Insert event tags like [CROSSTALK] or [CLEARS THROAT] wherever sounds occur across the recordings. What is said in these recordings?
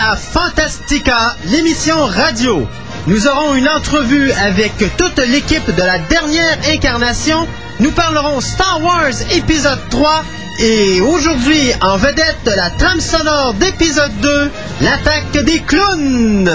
à Fantastica, l'émission radio. Nous aurons une entrevue avec toute l'équipe de la dernière incarnation. Nous parlerons Star Wars épisode 3 et aujourd'hui, en vedette, la trame sonore d'épisode 2, l'attaque des clowns.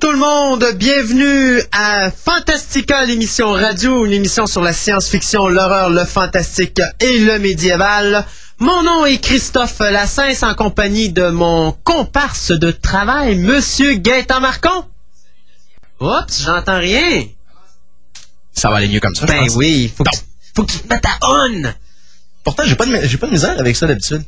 Bonjour tout le monde, bienvenue à Fantastica, l'émission radio, une émission sur la science-fiction, l'horreur, le fantastique et le médiéval. Mon nom est Christophe Lassens en compagnie de mon comparse de travail, Monsieur Gaëtan Marcon. Oups, j'entends rien. Ça va aller mieux comme ça, je Ben pense. oui, faut que, faut que tu te mettes à on. Pourtant, j'ai pas, de, j'ai pas de misère avec ça d'habitude.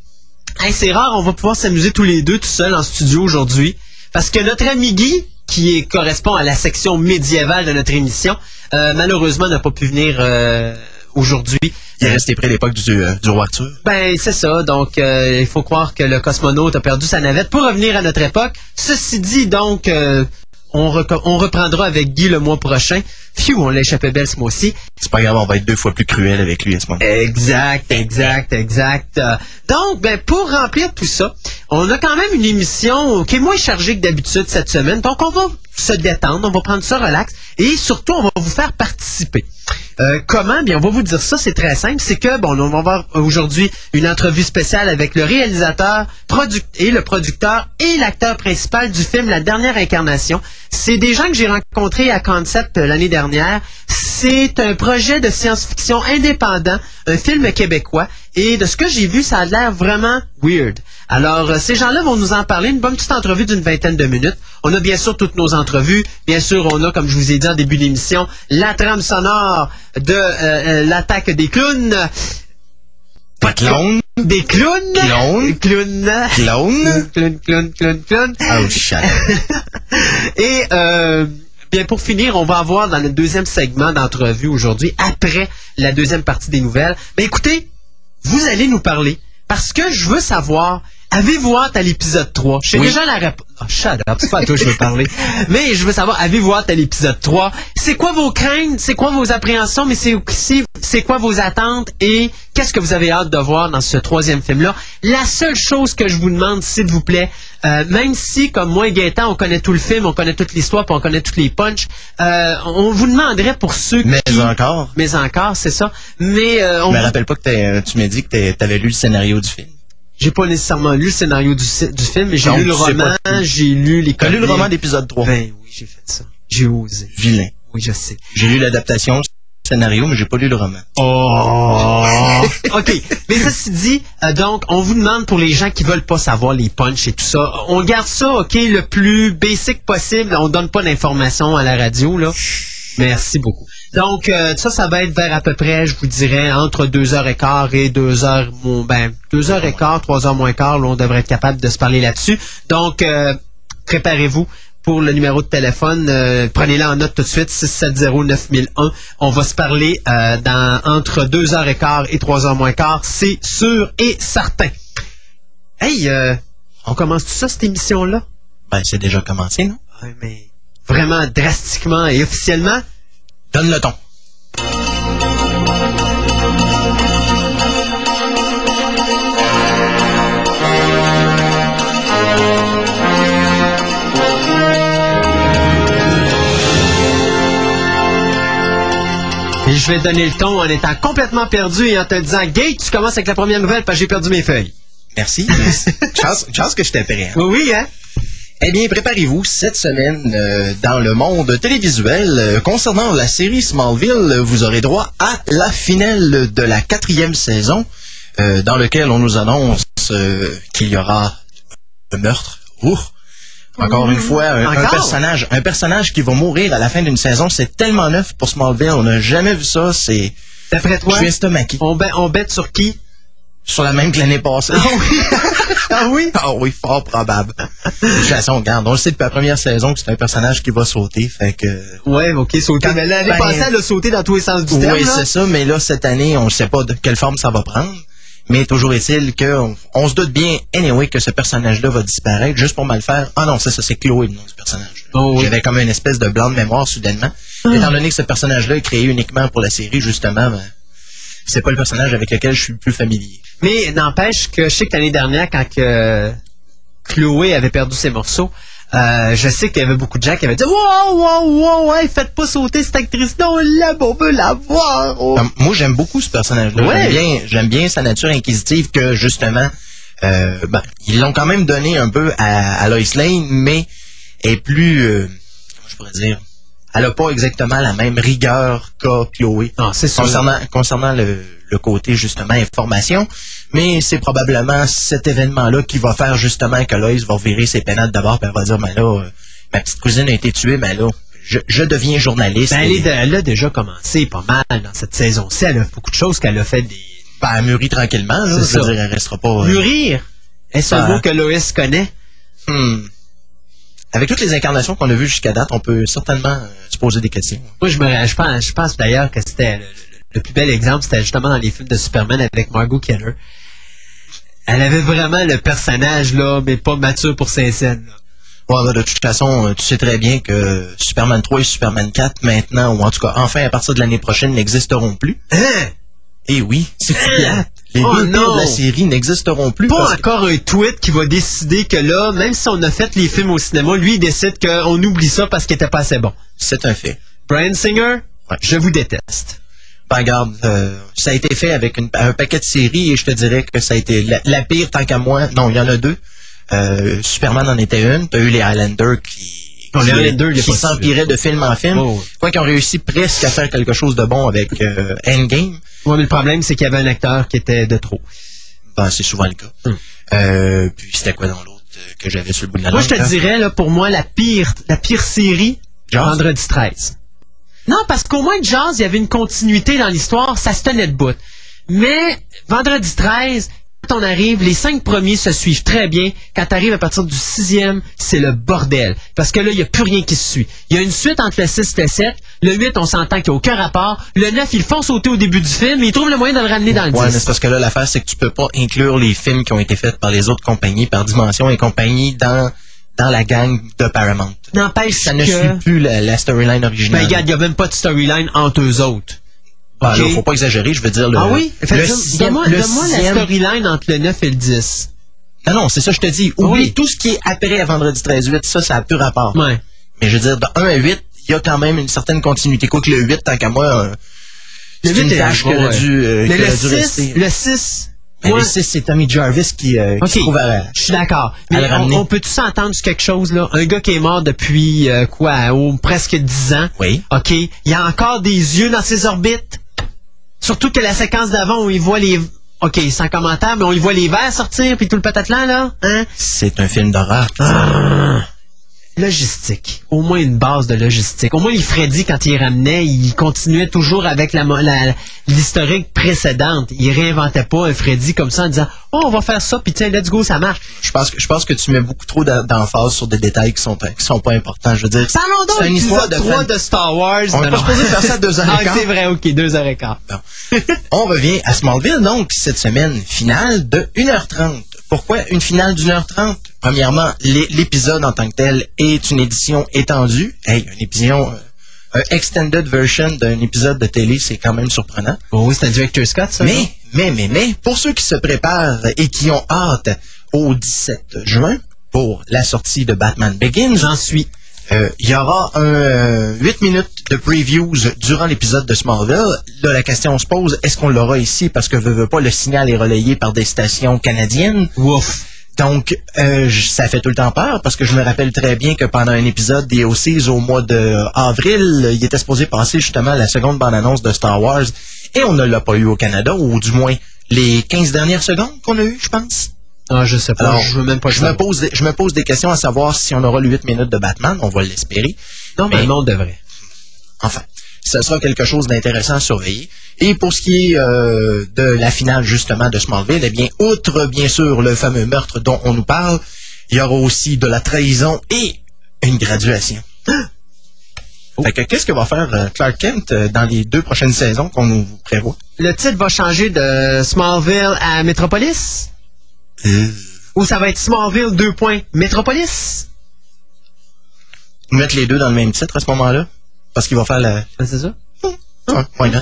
Hey, c'est rare, on va pouvoir s'amuser tous les deux tout seuls en studio aujourd'hui. Parce que notre ami Guy, qui est- correspond à la section médiévale de notre émission, euh, malheureusement n'a pas pu venir euh, aujourd'hui. Il est resté près de l'époque du, euh, du roi Arthur. Ben, c'est ça. Donc, euh, il faut croire que le cosmonaute a perdu sa navette pour revenir à notre époque. Ceci dit, donc, euh, on, reprendra avec Guy le mois prochain. Phew, on l'a échappé belle ce mois-ci. C'est pas grave, on va être deux fois plus cruel avec lui à ce moment. Exact, exact, exact. Euh, Donc, ben, pour remplir tout ça, on a quand même une émission qui est moins chargée que d'habitude cette semaine. Donc, on va se détendre, on va prendre ça relax et surtout, on va vous faire participer. Euh, comment? Bien, on va vous dire ça, c'est très simple. C'est que, bon, on va avoir aujourd'hui une entrevue spéciale avec le réalisateur et le producteur et l'acteur principal du film La Dernière Incarnation. C'est des gens que j'ai rencontrés à Concept euh, l'année dernière. C'est un projet de science-fiction indépendant, un film québécois. Et de ce que j'ai vu, ça a l'air vraiment weird. Alors, euh, ces gens-là vont nous en parler, une bonne petite entrevue d'une vingtaine de minutes. On a bien sûr toutes nos entrevues. Bien sûr, on a, comme je vous ai dit en début d'émission, la trame sonore de euh, euh, l'attaque des clowns. Pas clown. Des clowns. Clown. Clowns. Clown. Clown, clown, clown, clown. Oh, shit. [LAUGHS] Et euh, bien pour finir, on va avoir dans le deuxième segment d'entrevue aujourd'hui, après la deuxième partie des nouvelles. Mais écoutez, vous allez nous parler parce que je veux savoir. Avez-vous hâte à l'épisode 3? Je sais Oui. déjà la réponse. Oh, shut up, c'est pas à toi que je veux parler. [LAUGHS] Mais je veux savoir, avez-vous hâte à l'épisode 3? C'est quoi vos craintes? C'est quoi vos appréhensions? Mais c'est aussi, c'est quoi vos attentes? Et qu'est-ce que vous avez hâte de voir dans ce troisième film-là? La seule chose que je vous demande, s'il vous plaît, euh, même si, comme moi et Gaëtan, on connaît tout le film, on connaît toute l'histoire, puis on connaît tous les punchs, euh, on vous demanderait pour ceux Mais qui... encore. Mais encore, c'est ça. Mais euh, on Je me rappelle pas que tu m'as dit que t'avais lu le scénario du film. J'ai pas nécessairement lu le scénario du, film, mais j'ai lu le roman, j'ai lu les T'as lu le roman d'épisode 3. Ben oui, j'ai fait ça. J'ai osé. Vilain. Oui, je sais. J'ai lu l'adaptation scénario, mais j'ai pas lu le roman. Oh! [LAUGHS] OK. Mais ceci dit, euh, donc, on vous demande pour les gens qui veulent pas savoir les punchs et tout ça, on garde ça, OK, le plus basic possible. On donne pas d'informations à la radio, là. Merci beaucoup. Donc, euh, ça, ça va être vers à peu près, je vous dirais, entre 2h15 et 2h, bon, ben, 2h15, 3h moins quart, là, on devrait être capable de se parler là-dessus. Donc, euh, préparez-vous pour le numéro de téléphone. euh, Prenez-le en note tout de suite, 670-9001. On va se parler euh, dans entre 2h15 et 3h moins quart, c'est sûr et certain. Hey, euh, on commence tout ça, cette émission-là? Ben, c'est déjà commencé, non? Ouais, mais vraiment drastiquement et officiellement? Donne le ton. Et je vais donner le ton en étant complètement perdu et en te disant, Gate, tu commences avec la première nouvelle parce que j'ai perdu mes feuilles. Merci. [LAUGHS] chance, chance que je hein. Oui, oui, hein? Eh bien, préparez-vous, cette semaine, euh, dans le monde télévisuel, euh, concernant la série Smallville, vous aurez droit à la finale de la quatrième saison, euh, dans lequel on nous annonce euh, qu'il y aura un meurtre. Ouh. Encore une fois, un, personnage, un personnage qui va mourir à la fin d'une saison, c'est tellement neuf pour Smallville, on n'a jamais vu ça, c'est... D'après Je toi, suis estomaqué. on, bet- on bête sur qui? Sur la même que l'année passée. Ah oui? [LAUGHS] ah oui? Ah oui, fort probable. De toute façon, regarde, on le sait depuis la première saison que c'est un personnage qui va sauter, fait que... Ouais, ok, sauter. Quand- Mais l'année ben- passée, elle a sauté dans tous les sens du terme. Oui, c'est ça, mais là, cette année, on ne sait pas de quelle forme ça va prendre. Mais toujours est-il qu'on on se doute bien, anyway, que ce personnage-là va disparaître juste pour mal faire. Ah non, ça, ça c'est Chloé, le nom du personnage. Oh oui. J'avais comme une espèce de blanc de mémoire soudainement. Étant donné que ce personnage-là est créé uniquement pour la série, justement, ben, c'est pas le personnage avec lequel je suis le plus familier. Mais n'empêche que je sais que l'année dernière, quand que Chloé avait perdu ses morceaux, euh, je sais qu'il y avait beaucoup de gens qui avaient dit Wow, wow, wow, ouais, faites pas sauter cette actrice-là, on l'aime, on veut la voir. Oh. Comme, moi, j'aime beaucoup ce personnage-là. Ouais. J'aime bien, j'aime bien sa nature inquisitive que, justement, euh, ben, ils l'ont quand même donné un peu à, à Lois Lane, mais est plus, euh, comment je pourrais dire, elle a pas exactement la même rigueur qu'a Chloé. Sûr. Concernant, concernant le, le côté, justement, information, mais c'est probablement cet événement-là qui va faire, justement, que Lois va virer ses pénales d'abord, puis elle va dire, ben là, euh, ma petite cousine a été tuée, mais là, je, je deviens journaliste. Ben, elle, est elle a déjà commencé pas mal dans cette saison-ci. Elle a fait beaucoup de choses qu'elle a fait des. Ben, elle mûrit tranquillement, là. Je veux dire, elle restera pas... euh, Mûrir? Est-ce un Ah. mot que Loïs connaît? Hmm. Avec toutes les incarnations qu'on a vues jusqu'à date, on peut certainement euh, se poser des questions. Moi, je, me, je pense, je pense d'ailleurs que c'était le, plus bel exemple, c'était justement dans les films de Superman avec Margot Kidder. Elle avait vraiment le personnage, là, mais pas mature pour ses scènes. là. Ouais, de toute façon, euh, tu sais très bien que Superman 3 et Superman 4, maintenant, ou en tout cas, enfin, à partir de l'année prochaine, n'existeront plus. Hein? Et oui, c'est plate. [LAUGHS] Les Oh deux non! pires de la série n'existeront plus. Pas que- encore un tweet qui va décider que là, même si on a fait les films au cinéma, lui, il décide qu'on oublie ça parce qu'il était pas assez bon. C'est un fait. Brian Singer, Ouais. je vous déteste. Ben, regarde, euh, ça a été fait avec une- un paquet de séries et je te dirais que ça a été la, la pire tant qu'à moi. Non, il y en a deux. Euh, Superman en était une. T'as eu les Highlanders qui, qui- s'empiraient de film en film. Oh. Quoi qu'ils ont réussi presque à faire quelque chose de bon avec euh, Endgame. Ouais, mais le problème, c'est qu'il y avait un acteur qui était de trop. Ben, c'est souvent le cas. Hum. Euh, puis c'était quoi dans l'autre euh, que j'avais sur le bout de la Moi, langue, je te là? dirais, là, pour moi, la pire, la pire série? Vendredi 13. Non, parce qu'au moins, Jaws, il y avait une continuité dans l'histoire, ça se tenait de bout. Mais, Vendredi 13, quand on arrive, les cinq premiers se suivent très bien. Quand tu arrives à partir du sixième, c'est le bordel. Parce que là, il n'y a plus rien qui se suit. Il y a une suite entre le 6 et le 7. Le 8, on s'entend qu'il n'y a aucun rapport. Le 9, ils font sauter au début du film, mais ils trouvent le moyen de le ramener dans le Ouais, 10. mais c'est parce que là, l'affaire, c'est que tu peux pas inclure les films qui ont été faits par les autres compagnies, par Dimension et compagnie, dans, dans la gang de Paramount. N'empêche Ça ne que... suit plus la, la storyline Ben, originale. regarde, il n'y a même pas de storyline entre eux autres. Ben, ok. là, faut pas exagérer, je veux dire, le, ah oui? Donne-moi la storyline entre le 9 et le 10. Non, non, c'est ça, je te dis. Oublie Oui. tout ce qui est après à vendredi 13-8, ça, ça a plus rapport. Ouais. Mais je veux dire, de 1 à 8, il y a quand même une certaine continuité. Quoi que le 8, tant qu'à moi, euh, c'est une tâche qui dû, euh, Mais le aurait dû 6, rester. le 6, Mais moi, le 6, c'est Tommy Jarvis qui, euh, qui se trouve à... je suis d'accord. Mais on, ramener. on peut tous s'entendre sur quelque chose, là? Un gars qui est mort depuis, euh, quoi, oh, presque 10 ans. Oui. OK. Il y a encore des yeux dans ses orbites. Surtout que la séquence d'avant où il voit les... OK, sans commentaire, mais on y voit les vers sortir, puis tout le patatlan, là. Hein? C'est un film d'horreur. Ah. Logistique. Au moins une base de logistique. Au moins, les Freddy, quand il ramenait, il continuait toujours avec la, mo- la- l'historique précédente. Il réinventait pas un Freddy comme ça en disant Oh, on va faire ça, puis tiens, let's go, ça marche. Je pense que je pense que tu mets beaucoup trop d'emphase sur des détails qui sont qui sont pas importants. Je veux dire, c'est une histoire de 3 fan- de Star Wars. On est pas supposé faire ça à deux heures et [LAUGHS] Ah, quart. c'est vrai, ok, deux heures et quart. On revient à Smallville, donc, cette semaine, finale de 1h30. Pourquoi une finale d'une heure trente? Premièrement, l'é- l'épisode en tant que tel est une édition étendue. Hey, une édition, euh, un extended version d'un épisode de télé, c'est quand même surprenant. Bon, oui, c'est un director Scott, ça. Mais, mais, mais, mais, pour ceux qui se préparent et qui ont hâte au 17 juin pour la sortie de Batman Begins, j'en suis. Euh, il y aura un euh, 8 minutes de previews durant l'épisode de Smallville. Là, la question se pose, est-ce qu'on l'aura ici? Parce que veut, veut pas, le signal est relayé par des stations canadiennes. Ouf. Donc, euh, ça fait tout le temps peur parce que je me rappelle très bien que pendant un épisode des OCs au mois de avril, il était supposé passer justement la seconde bande-annonce de Star Wars et on ne l'a pas eu au Canada, ou du moins les 15 dernières secondes qu'on a eu, je pense. Ah, je sais pas. Alors, je veux même pas le je me, pose des, je me pose des questions à savoir si on aura le 8 minutes de Batman, on va l'espérer. Normalement, on devrait. Enfin, ce sera quelque chose d'intéressant à surveiller. Et pour ce qui est euh, de la finale justement de Smallville, eh bien, outre bien sûr le fameux meurtre dont on nous parle, il y aura aussi de la trahison et une graduation. Fait que qu'est-ce que va faire euh, Clark Kent euh, dans les deux prochaines saisons qu'on nous prévoit? Le titre va changer de Smallville à Metropolis? Ou ça va être Smallville 2 points Metropolis? Mettre les deux dans le même titre à ce moment-là? Parce qu'il va faire la, Ah, C'est ça? Ah, why not?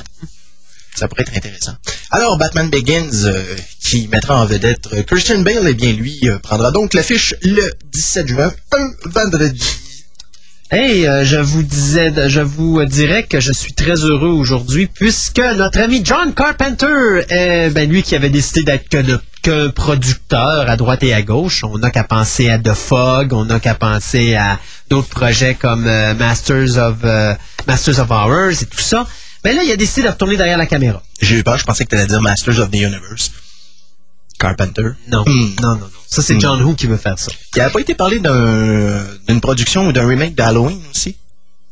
Ça pourrait être intéressant. Alors, Batman Begins, euh, qui mettra en vedette euh, Christian Bale, eh bien, lui, euh, prendra donc l'affiche le 17 juin, un vendredi. Hey, euh, je vous disais, je vous dirais que je suis très heureux aujourd'hui puisque notre ami John Carpenter, euh, ben lui qui avait décidé d'être que de- qu'un producteur à droite et à gauche, on n'a qu'à penser à The Fog, on n'a qu'à penser à d'autres projets comme euh, Masters of euh, Masters of Horrors et tout ça. Ben là, il a décidé de retourner derrière la caméra. J'ai eu peur, je pensais que tu allais dire Masters of the Universe. Carpenter? Non, Hmm. non, non, non. Ça c'est Hmm. John Who qui veut faire ça. Il n'avait pas été parlé d'un- d'une production ou d'un remake d'Halloween aussi?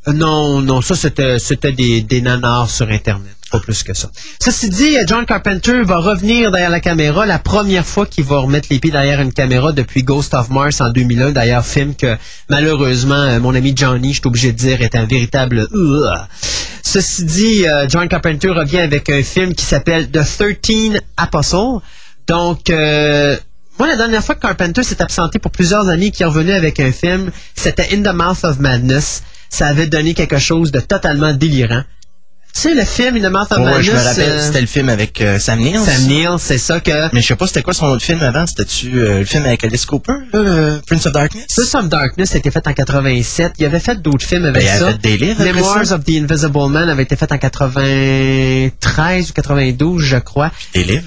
Euh, Non, non, ça c'était c'était des, des nanars sur Internet, pas plus que ça. Ceci dit, euh, John Carpenter va revenir derrière la caméra la première fois qu'il va remettre les pieds derrière une caméra depuis Ghost of Mars en 2001, d'ailleurs film que malheureusement euh, mon ami Johnny, je suis obligé de dire, est un véritable. Ceci dit, John Carpenter revient avec un film qui s'appelle The 13 Apostle. Donc, euh, moi, la dernière fois que Carpenter s'est absenté pour plusieurs années, qui est revenu avec un film, c'était In the Mouth of Madness. Ça avait donné quelque chose de totalement délirant. Tu sais, le film Mouth of Ouais, je me rappelle, euh, c'était le film avec euh, Sam Neill. Sam Neill, c'est ça que... Mais je sais pas c'était quoi son autre film avant? C'était-tu euh, le film avec Alice Cooper, euh, Prince of Darkness? Prince of Darkness a été fait en 87. Il avait fait d'autres films avec Ben, il ça. fait des livres Memoirs ça. of the Invisible Man avait été fait en 93 ou 92, je crois. Des livres?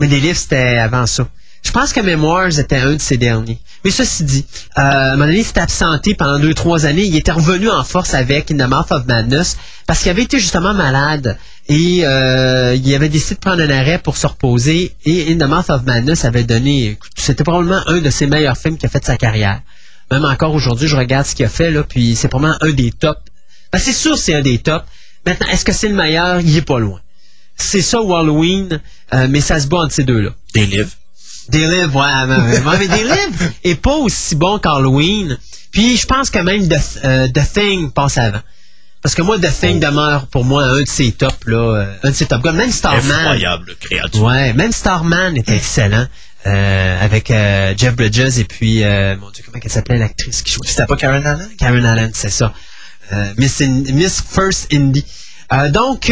Mais des livres, c'était avant ça. Je pense que Memoirs était un de ces derniers. Mais ceci dit, euh, à s'était absenté pendant deux, trois années. Il était revenu en force avec In the Mouth of Madness parce qu'il avait été justement malade et euh, il avait décidé de prendre un arrêt pour se reposer. Et In the Mouth of Madness avait donné... C'était probablement un de ses meilleurs films qu'il a fait de sa carrière. Même encore aujourd'hui, je regarde ce qu'il a fait, là, puis c'est probablement un des tops. Ben, c'est sûr c'est un des tops. Maintenant, est-ce que c'est le meilleur? Il est pas loin. C'est ça ou Halloween, euh, mais ça se bat entre ces deux-là. Des livres. Des livres, ouais, mais, mais- des livres est pas aussi bon qu'Halloween. Puis je pense que même The, euh, The Thing passe avant. Parce que moi, The Thing demeure pour moi un de ses tops, là, euh, un de ses top guns. Même Starman. Effroyable créature. Ouais, même Starman était excellent. euh, avec euh, Jeff Bridges et puis, euh, mon Dieu, comment elle s'appelait l'actrice qui jouait? C'était pas Karen Allen? Karen Allen, c'est ça. Miss, In- Miss First Indie. Donc,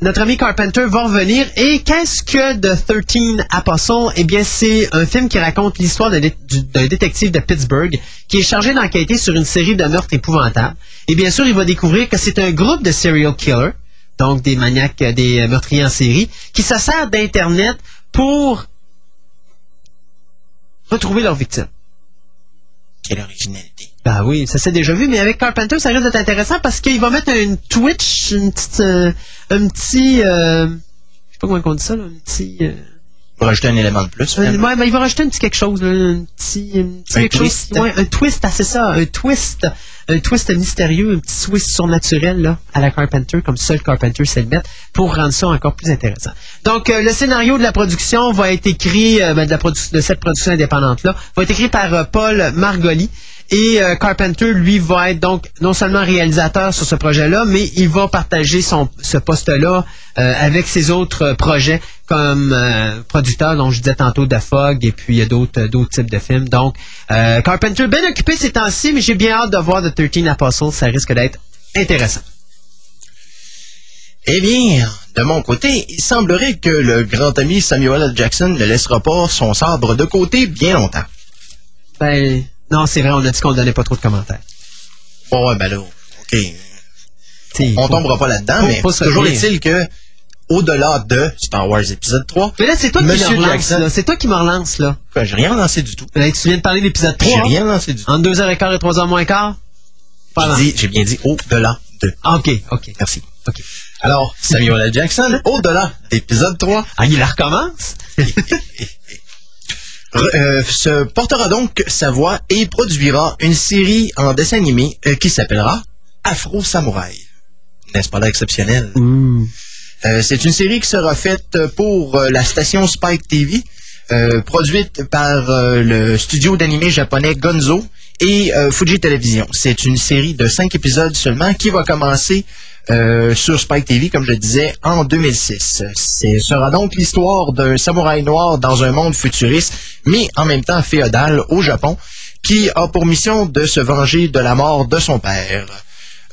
notre ami Carpenter va revenir. Et qu'est-ce que The 13 Apostle? Eh bien, c'est un film qui raconte l'histoire d'un détective de Pittsburgh qui est chargé d'enquêter sur une série de meurtres épouvantables. Et bien sûr, il va découvrir que c'est un groupe de serial killers, donc des maniaques, euh, des euh, meurtriers en série, qui se sert d'Internet pour retrouver leurs victimes. Quelle originalité. Ben oui, ça s'est déjà vu, mais avec Carpenter, ça risque d'être intéressant parce qu'il va mettre une Twitch, une petite, euh, un petit, euh, je sais pas comment on dit ça, là, un petit, euh, Pour ajouter un élément de plus. un- ouais, ben, il va rajouter un petit quelque chose, là, un petit, un petit Un quelque twist. chose, ouais, un twist, ah, c'est ça, un twist, un twist mystérieux, un petit twist surnaturel, là, à la Carpenter, comme seul Carpenter sait le mettre, pour rendre ça encore plus intéressant. Donc, euh, le scénario de la production va être écrit, euh, ben, de, la produ- de cette production indépendante-là, va être écrit par euh, Paul Margoli. Et euh, Carpenter, lui, va être donc non seulement réalisateur sur ce projet-là, mais il va partager son, ce poste-là euh, avec ses autres euh, projets comme euh, producteur, dont je disais tantôt The Fog, et puis il y a d'autres d'autres types de films. Donc, Carpenter, bien occupé ces temps-ci, mais j'ai bien hâte de voir The 13 Apostles. Ça risque d'être intéressant. Eh bien, de mon côté, il semblerait que le grand ami Samuel L. Jackson ne laissera pas son sabre de côté bien longtemps. Ben, non, c'est vrai, on a dit qu'on ne donnait pas trop de commentaires. Bon, ouais, ben là, OK. T'sais, On faut- tombera pas là-dedans, mais faut toujours est-il que, au-delà de Star Wars épisode 3, Mais là, c'est toi qui me relance, là. C'est toi qui me relance, là. j'ai rien lancé du tout. Ben, tu viens de parler de l'épisode 3. J'ai rien lancé du tout. Entre 2h15 et 3h moins quart? J'ai bien dit au-delà de. Ah, OK, OK. Merci. OK. Alors, Samuel L. Jackson, au-delà d'épisode 3, Ah, il la recommence? [LAUGHS] euh, se portera donc sa voix et produira une série en dessin animé euh, qui s'appellera Afro Samouraï. N'est-ce pas là exceptionnel? Euh, c'est une série qui sera faite pour la station Spike TV, produite par le studio d'animé japonais Gonzo et Fuji Television. C'est une série de cinq épisodes seulement qui va commencer euh, sur Spike TV, comme je le disais, en 2006. Ce sera donc l'histoire d'un samouraï noir dans un monde futuriste, mais en même temps féodal au Japon, qui a pour mission de se venger de la mort de son père.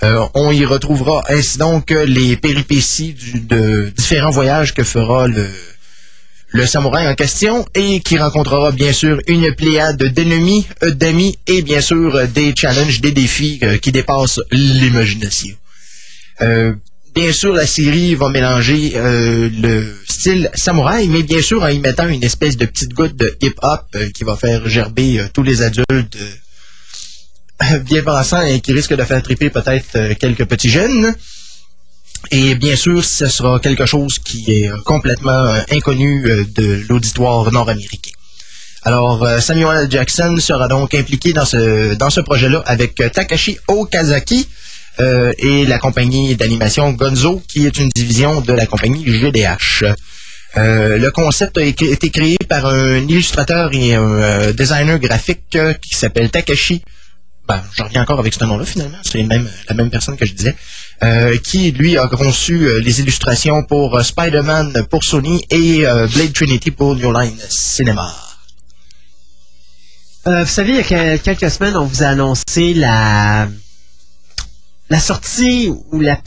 Euh, on y retrouvera ainsi donc les péripéties de différents voyages que fera le, le samouraï en question et qui rencontrera bien sûr une pléiade d'ennemis, euh, d'amis et bien sûr des challenges, des défis qui dépassent l'imagination. Euh, bien sûr, la série va mélanger euh, le style samouraï, mais bien sûr en y mettant une espèce de petite goutte de hip-hop euh, qui va faire gerber euh, tous les adultes euh, [LAUGHS] bien pensants et qui risque de faire triper peut-être quelques petits jeunes. Et bien sûr, ce sera quelque chose qui est complètement inconnu de l'auditoire nord-américain. Alors, Samuel. Jackson sera donc impliqué dans ce, dans ce projet-là avec Takashi Okazaki euh, et la compagnie d'animation Gonzo, qui est une division de la compagnie GDH. Euh, le concept a été créé par un illustrateur et un euh, designer graphique qui s'appelle Takashi ben, je reviens encore avec ce nom-là finalement, c'est même- la même personne que je disais, qui lui a conçu les illustrations pour Spider-Man pour Sony et Blade Trinity pour New Line Cinema. Vous savez, il y a que- quelques semaines, on vous a annoncé la, la sortie ou la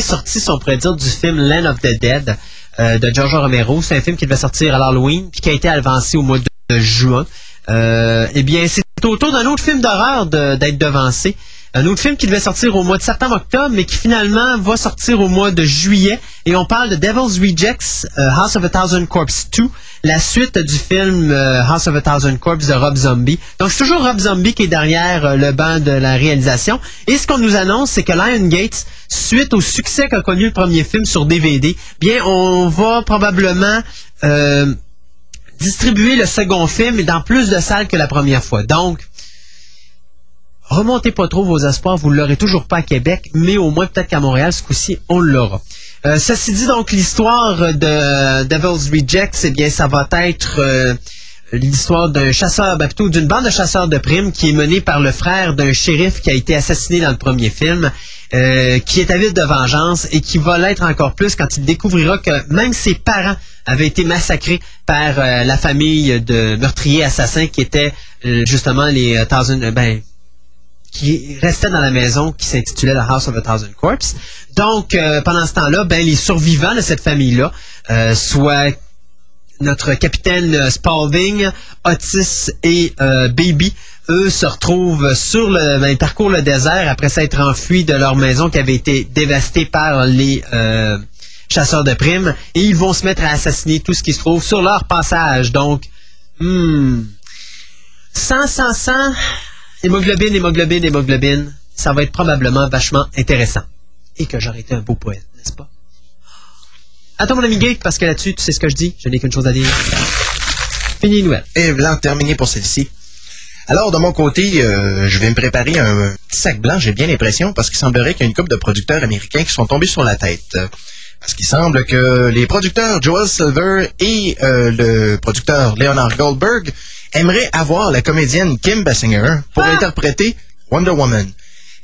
sortie, si on pourrait dire, du film Land of the Dead euh, de George Romero. C'est un film qui devait sortir à l'Halloween, puis qui a été avancé au mois de, juin. Euh, eh bien, c'est autour d'un autre film d'horreur d'être devancé. Un autre film qui devait sortir au mois de septembre-octobre, mais qui finalement va sortir au mois de juillet. Et on parle de Devil's Rejects, euh, House of a Thousand Corpse 2, la suite du film euh, House of a Thousand Corpse de Rob Zombie. Donc c'est toujours Rob Zombie qui est derrière euh, le banc de la réalisation. Et ce qu'on nous annonce, c'est que Lion Gates, suite au succès qu'a connu le premier film sur DVD, bien on va probablement distribuer le second film dans plus de salles que la première fois. Donc, remontez pas trop vos espoirs, vous ne l'aurez toujours pas à Québec, mais au moins peut-être qu'à Montréal, ce coup-ci, on l'aura. Euh, ceci dit, donc, l'histoire de Devil's Rejects, eh bien, ça va être euh, l'histoire d'un chasseur, ben, plutôt d'une bande de chasseurs de primes qui est menée par le frère d'un shérif qui a été assassiné dans le premier film, euh, qui est avide de vengeance et qui va l'être encore plus quand il découvrira que même ses parents avaient été massacrés par la famille de meurtriers assassins qui étaient justement les Thousand, ben, qui restait dans la maison qui s'intitulait The House of a Thousand Corpses. Donc, euh, pendant ce temps-là, ben, les survivants de cette famille-là, euh, soit notre capitaine euh, Spalding, Otis et Baby, eux se retrouvent sur le, ben, ils parcourent le désert après s'être enfuis de leur maison qui avait été dévastée par les chasseurs de primes et ils vont se mettre à assassiner tout ce qui se trouve sur leur passage. Donc, hmm, 100, 100, 100, hémoglobine, hémoglobine, hémoglobine, ça va être probablement vachement intéressant. Et que j'aurais été un beau poète, n'est-ce pas? Attends, mon ami Gate, parce que là-dessus, tu sais ce que je dis, je n'ai qu'une chose à dire. Fini nouvelle. Et blanc, terminé pour celle-ci. Alors, de mon côté, euh, je vais me préparer un petit sac blanc, j'ai bien l'impression, parce qu'il semblerait qu'il y a une couple de producteurs américains qui sont tombés sur la tête. Parce qu'il semble que les producteurs Joel Silver et euh, le producteur Leonard Goldberg aimerait avoir la comédienne Kim Basinger pour ah! interpréter Wonder Woman.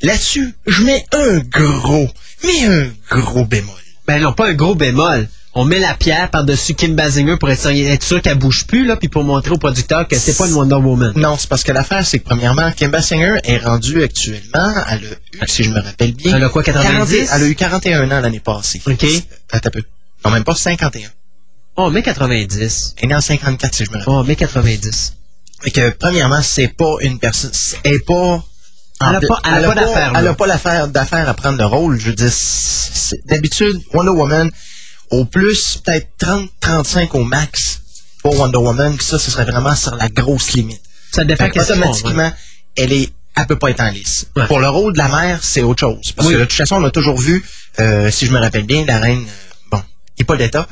Là-dessus, je mets un gros, mais un gros bémol. Ben non, pas un gros bémol. On met la pierre par-dessus Kim Basinger pour être sûr qu'elle bouge plus, là, puis pour montrer au producteur que c'est pas une Wonder Woman. Non, c'est parce que l'affaire, c'est que premièrement, Kim Basinger est rendue actuellement, elle a eu, si je me rappelle bien. Elle a quoi, 90? elle a eu 41 ans l'année passée. OK. Attends un peu. Non, même pas 51. Oh, mais 90. Elle est en 54, si je me rappelle. Oh, mais 90. Fait que, premièrement, c'est pas une personne, elle est pas, elle n'a pas, elle a pas d'affaires. Elle n'a pas l'affaire d'affaires à prendre le rôle. Je veux dire, d'habitude, Wonder Woman, au plus, peut-être 30, 35 au max pour Wonder Woman. ça, ce serait vraiment sur la grosse limite. Ça dépend Automatiquement, elle est, elle peut pas être en lice. Pour le rôle de la mère, c'est autre chose. Parce que de toute façon, on a toujours vu, euh, si je me rappelle bien, la reine, euh, bon, Hippolyta,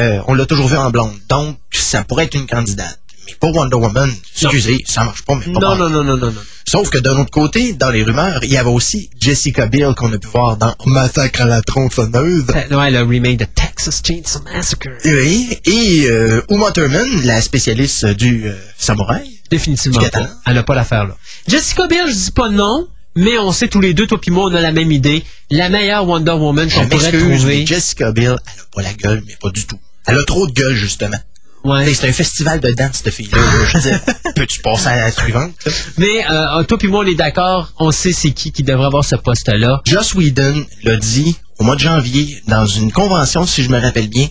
euh, on l'a toujours vu en blonde. Donc, ça pourrait être une candidate. Mais pour Wonder Woman, excusez, ça marche pas, mais pas non, non, non, non, non, non. Sauf que d'un autre côté, dans les rumeurs, il y avait aussi Jessica Biel qu'on a pu voir dans Massacre à la tronçonneuse. Ouais, le remake de Texas Chainsaw Massacre. Oui, et euh, Uma Thurman, la spécialiste du euh, samouraï. Définitivement pas. Elle n'a pas l'affaire là. Jessica Biel, je dis pas non, mais on sait tous les deux, toi et moi, on a la même idée. La meilleure Wonder Woman qu'on pourrait trouver. Jessica Biel, elle a pas la gueule, mais pas du tout. Elle a trop de gueule, justement. Ouais. C'est un festival de danse, cette fille-là. Je dire, [LAUGHS] peux-tu passer à la suivante? Mais euh, toi puis moi, on est d'accord, on sait c'est qui qui devrait avoir ce poste-là. Joss Whedon l'a dit au mois de janvier dans une convention, si je me rappelle bien,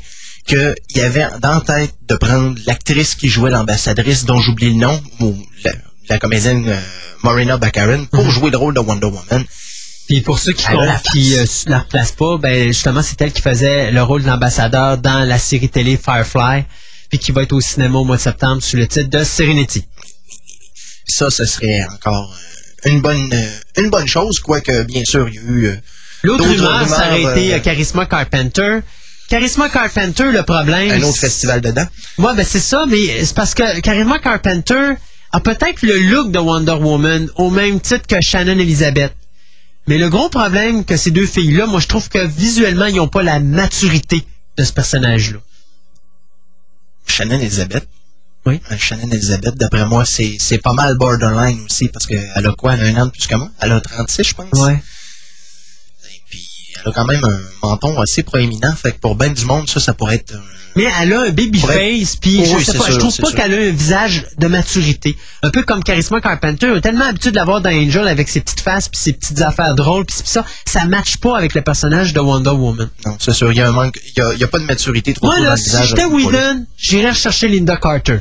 qu'il y avait dans tête de prendre l'actrice qui jouait l'ambassadrice, dont j'oublie le nom, ou la, comédienne euh, Marina Baccarin, pour mhm. jouer le rôle de Wonder Woman. Puis pour ceux qui ne qui euh, la replacent pas, ben justement c'est elle qui faisait le rôle de l'ambassadeur dans la série télé Firefly puis qui va être au cinéma au mois de septembre sous le titre de Serenity. Ça, ce serait encore euh, une bonne euh, une bonne chose, quoique bien sûr il y a eu euh, L'autre rumeur, ça aurait été Charisma Carpenter. Charisma Carpenter, le problème. Un autre festival dedans. Moi, ben c'est ça, mais c'est parce que Charisma Carpenter a peut-être le look de Wonder Woman au même titre que Shannon Elizabeth. Mais le gros problème que ces deux filles-là, moi je trouve que visuellement, ils n'ont pas la maturité de ce personnage-là. Shannon Elizabeth. Oui. Euh, Shannon Elizabeth, d'après moi, c'est, c'est pas mal borderline aussi, parce qu'elle a quoi? Elle a un an de plus que moi? Elle a 36, je pense. Ouais. Elle a quand même un menton assez proéminent. Fait que pour ben du monde, ça, ça pourrait être... Mais elle a un baby face, puis je oui, sais pas, je trouve pas qu'elle a un visage de maturité. Un peu comme Charisma Carpenter, on est tellement habitué de la voir dans Angel avec ses petites faces, puis ses petites affaires drôles, puis ça, ça matche pas avec le personnage de Wonder Woman. Non, c'est sûr, il y a un manque... Il y a, il y a pas de maturité trop Moi, dans là, le si j'étais. Whedon, j'irais rechercher Linda Carter.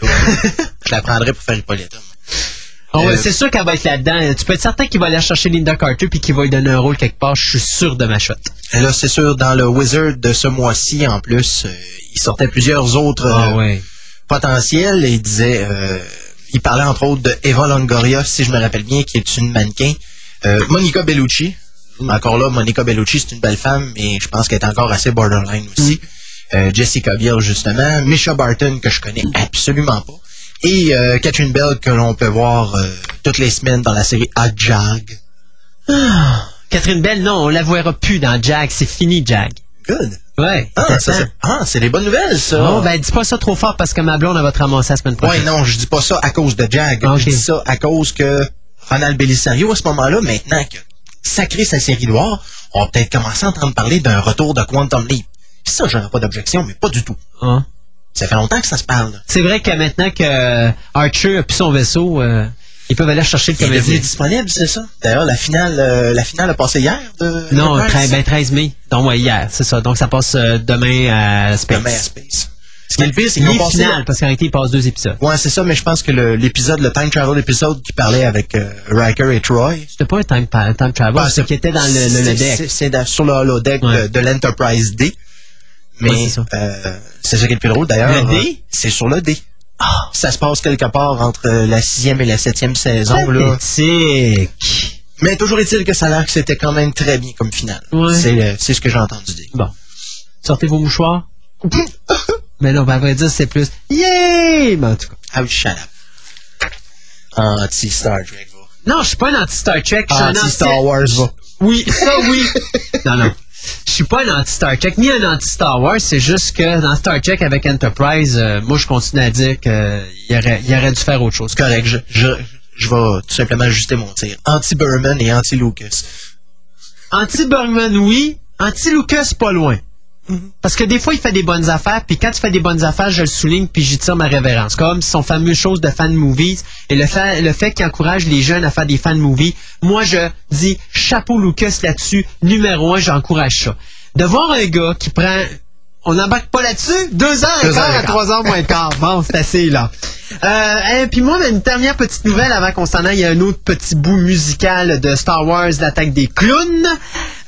Je la prendrais pour faire Hippolyte. Ah ouais, Euh, c'est sûr qu'elle va être là-dedans. Tu peux être certain qu'il va aller chercher Linda Carter puis qu'il va lui donner un rôle quelque part. Je suis sûr de ma shot. Là, c'est sûr, dans le Wizard de ce mois-ci, en plus, euh, il sortait plusieurs autres Ah euh, ouais. potentiels et il disait... il parlait entre autres de Eva Longoria, si je me rappelle bien, qui est une mannequin. Euh, Monica Bellucci. Encore là, Monica Bellucci, c'est une belle femme, mais je pense qu'elle est encore assez borderline aussi. Euh, Jessica Biel, justement. Misha Barton, que je connais absolument pas. Et euh, Catherine Bell, que l'on peut voir euh, toutes les semaines dans la série Hot Jag. Catherine Bell, non, on la verra plus dans Jag. C'est fini, Jag. Good. Ouais. Ah, t'attends. ça, c'est- ah, c'est des bonnes nouvelles, ça. Bon, ben, dis pas ça trop fort parce que ma blonde, elle va te ramasser la semaine Ouais, prochaine. non, je dis pas ça à cause de Jag. Ok. Je dis ça à cause que Ronald Belisario, à ce moment-là, maintenant que sacré sa série noire, on va peut-être commencer à entendre parler d'un retour de Quantum Leap. Ça, j'aurais pas d'objection, mais pas du tout. Hein? Ça fait longtemps que ça se parle. C'est vrai que maintenant que Archer a plus son vaisseau, euh, ils peuvent aller chercher le Il est comédien. disponible, c'est ça? D'ailleurs, la finale, euh, la finale a passé hier de Non, Enterprise. très, ben, 13 mai. Donc, ouais, hier, c'est ça. Donc, ça passe euh, demain à Space. Demain à Space. Ce qui est le pire, c'est qu'ils passé... finales, parce qu'en réalité, il passe deux épisodes. Ouais, c'est ça, mais je pense que l'épisode, le time travel épisode qui parlait avec euh, Riker et Troy, C'était pas un time, travel, Ah, c'est qui était dans le, le, deck. c'est- sur le holodeck Ouais. de, de l'Enterprise D. Mais Ouais, c'est ça. euh, c'est ça qui est le plus drôle d'ailleurs. Le D? euh, C'est sur le D. Ça se passe quelque part entre euh, la sixième et la septième saison. Là. Pathétique. Mais toujours est-il que ça a l'air que c'était quand même très bien comme finale. Ouais. C'est euh, c'est ce que j'ai entendu dire. Bon. Sortez vos mouchoirs. [LAUGHS] Mais non, ben, à vrai dire, c'est plus Yeah! Mais en tout cas. Ah oui, shut up. Anti-Star Trek, va. Non, je suis pas un anti-Star Trek. je suis un Anti-Star anti- Wars, va. Oui, ça oui. [LAUGHS] non, non. Je suis pas un anti-Star Trek ni un anti-Star Wars. C'est juste que dans Star Trek avec Enterprise, euh, moi, je continue à dire qu'il aurait, il aurait dû faire autre chose. Correct, je, je, je vais tout simplement ajuster mon tir. Anti-Berman et anti-Lucas. Anti-Bergman, oui. Anti-Lucas, pas loin. Parce que des fois, il fait des bonnes affaires, puis quand il fait des bonnes affaires, je le souligne, puis j'y tire ma révérence. Comme son fameux chose de fan movies et le fait, le fait qu'il encourage les jeunes à faire des fan movies. Moi, je dis chapeau Lucas là-dessus. Numéro un, j'encourage ça. De voir un gars qui prend... On n'embarque pas là-dessus? Deux heures et quart à trois heures moins quart. Bon, c'est assez, là. Euh, et puis moi, une dernière petite nouvelle avant qu'on s'en aille, a un autre petit bout musical de Star Wars, l'attaque des clowns.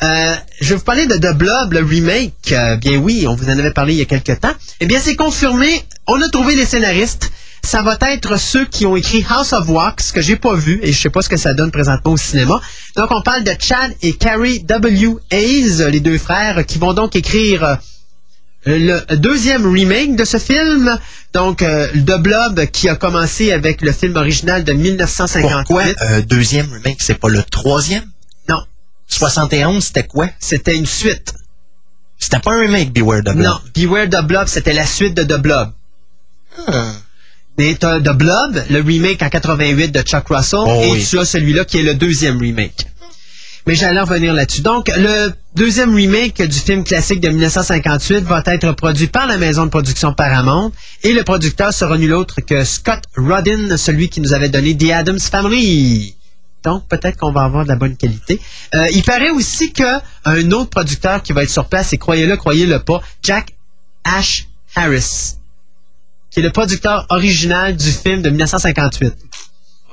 Euh, je vais vous parler de The Blob, le remake. Euh, bien oui, on vous en avait parlé il y a quelques temps. Eh bien, c'est confirmé. On a trouvé les scénaristes. Ça va être ceux qui ont écrit House of Wax, que j'ai pas vu, et je sais pas ce que ça donne présentement au cinéma. Donc, on parle de Chad et Carrie W. Hayes, les deux frères, qui vont donc écrire euh, le deuxième remake de ce film, donc euh, The Blob, qui a commencé avec le film original de 1958. Pourquoi euh, deuxième remake, c'est pas le troisième? Non, 71, c'était quoi? c'était une suite. C'était pas un remake, Beware the Blob. Non, Beware the Blob, c'était la suite de The Blob. Hmm. Mais t'as The Blob, le remake en 88 de Chuck Russell, Oh et oui. tu as celui-là qui est le deuxième remake. Mais j'allais revenir là-dessus. Donc, le deuxième remake du film classique de 1958 va être produit par la maison de production Paramount, et le producteur sera nul autre que Scott Rodin, celui qui nous avait donné The Addams Family. Donc, peut-être qu'on va avoir de la bonne qualité. Euh, il paraît aussi qu'un autre producteur qui va être sur place, et croyez-le, croyez-le pas, Jack Ash Harris, qui est le producteur original du film de 1958.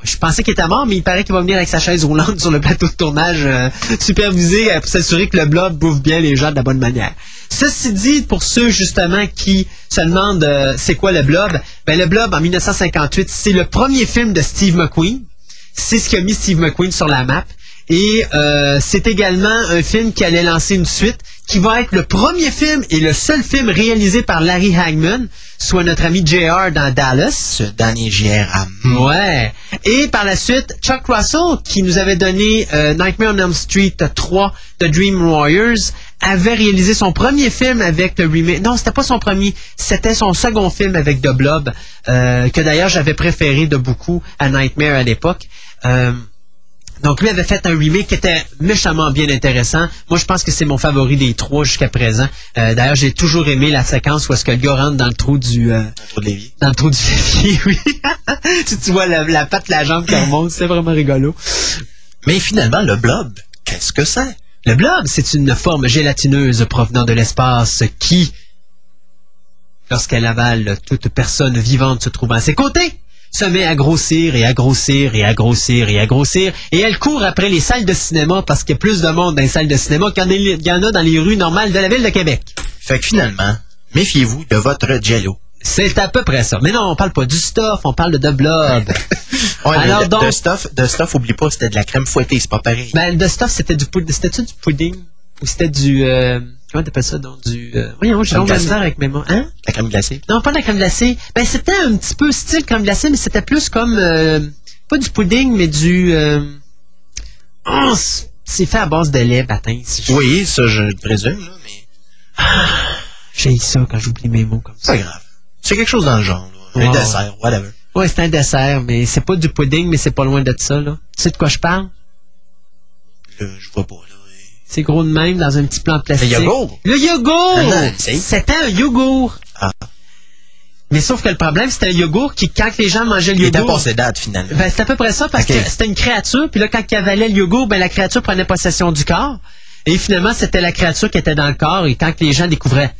Je pensais qu'il était mort, mais il paraît qu'il va venir avec sa chaise roulante [LAUGHS] sur le plateau de tournage, euh, supervisé euh, pour s'assurer que le blob bouffe bien les gens de la bonne manière. Ceci dit, pour ceux justement qui se demandent euh, c'est quoi le blob, ben le blob en 1958, c'est le premier film de Steve McQueen. C'est ce qui a mis Steve McQueen sur la map. Et euh, c'est également un film qui allait lancer une suite, qui va être le premier film et le seul film réalisé par Larry Hagman, soit notre ami JR dans Dallas. Ce Danny Gérard. Ouais. Et par la suite, Chuck Russell, qui nous avait donné euh, Nightmare on Elm Street 3 de Dream Warriors, avait réalisé son premier film avec le remake. Non, c'était pas son premier, c'était son second film avec The Blob, euh, que d'ailleurs j'avais préféré de beaucoup à Nightmare à l'époque. Euh, Donc lui avait fait un remake qui était méchamment bien intéressant. Moi, je pense que c'est mon favori des trois jusqu'à présent. Euh, D'ailleurs, j'ai toujours aimé la séquence où est-ce que le gars rentre dans le trou du euh, dans le trou du févier, oui. [LAUGHS] tu, tu vois la, la patte, la jambe qui remonte, c'est vraiment rigolo. Mais finalement, le blob, qu'est-ce que c'est? Le blob, c'est une forme gélatineuse provenant de l'espace qui, lorsqu'elle avale toute personne vivante se trouvant à ses côtés, se met à grossir et à grossir et à grossir et à grossir et elle court après les salles de cinéma parce qu'il y a plus de monde dans les salles de cinéma qu'il y en a- dans les rues normales de la ville de Québec. Fait que finalement, méfiez-vous de votre jello. C'est à peu près ça. Mais non, on parle pas du stuff, on parle de blob. [LAUGHS] Ouais, Alors de, donc- de stuff, de stuff, oublie pas, c'était de la crème fouettée, c'est pas pareil. ben, le stuff, c'était du pudding. C'était-tu du pudding? Ou c'était du, euh, comment t'appelles ça, donc, du, euh, voyons, j'ai glacée. misère avec mes mots. Hein? La crème glacée. Non, pas de la crème glacée. Ben, c'était un petit peu style crème glacée, mais c'était plus comme, euh, pas du pudding, mais du, euh, oh, c'est fait à base de lait, si je- Oui, ça, je le présume, là, mais J'ai ça quand j'oublie mes mots comme c'est ça. pas grave. C'est quelque chose dans le genre, là. Un dessert, whatever. Ouais, c'est un dessert, mais c'est pas du pudding, mais c'est pas loin de ça, là. Tu sais de quoi je parle? Là, je vois pas, là. C'est gros de même dans un petit plan plastique. Le yogourt? Le yogourt! Ah, c'est- C'était un yogourt. Ah. Mais sauf que le problème, c'était un yogourt qui, quand les gens mangeaient le Il était yogourt... passé date, finalement. Ben, c'est à peu près ça, parce que c'était une créature, puis là, quand il avalait le yogourt, ben, la créature prenait possession du corps. Et finalement, c'était la créature qui était dans le corps, et quand les gens découvraient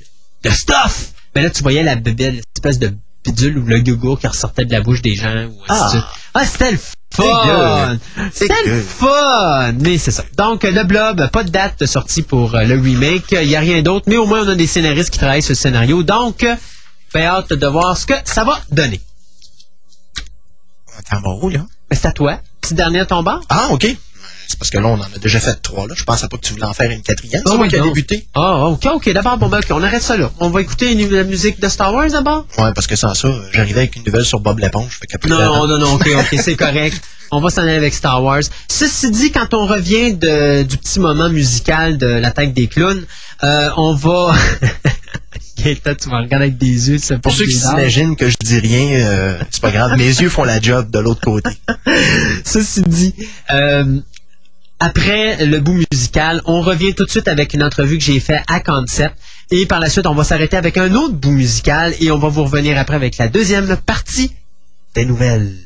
le stuff, ben là, tu voyais la l'espèce de bidule ou le yogourt qui ressortait de la bouche des gens. Ou de Ah. ah c'était le fun! C'était le fun! Mais c'est ça. Donc, le blob, pas de date de sortie pour euh, le remake. Il n'y a rien d'autre, mais au moins, on a des scénaristes qui travaillent sur le scénario. Donc, ben, hâte de voir ce que ça va donner. Attends, bon, roule, hein? Mais c'est à toi. Petit dernier tombant? Ah, OK. C'est parce que là, on en a déjà fait trois, là. Je pensais pas que tu voulais en faire une quatrième. Oh, C'est moi qui a débuté. Ah, ok, ok. D'abord, bon, ben, ok, on arrête ça là. On va écouter une- la musique de Star Wars d'abord? Ouais, parce que sans ça, j'arrivais avec une nouvelle sur Bob l'éponge. Non, non, non, non, ok, ok, c'est [LAUGHS] correct. On va s'en aller avec Star Wars. Ceci dit, quand on revient de, du petit moment musical de l'attaque des clowns, euh, on va... [LAUGHS] Gaëtan, tu vas regarder avec des yeux. Pour ceux qui s'imaginent que je dis rien, euh, c'est pas grave. Mes yeux font la job de l'autre côté. [LAUGHS] Ceci dit, euh, après le bout musical, on revient tout de suite avec une entrevue que j'ai faite à Concept. Et par la suite, on va s'arrêter avec un autre bout musical et on va vous revenir après avec la deuxième partie des nouvelles.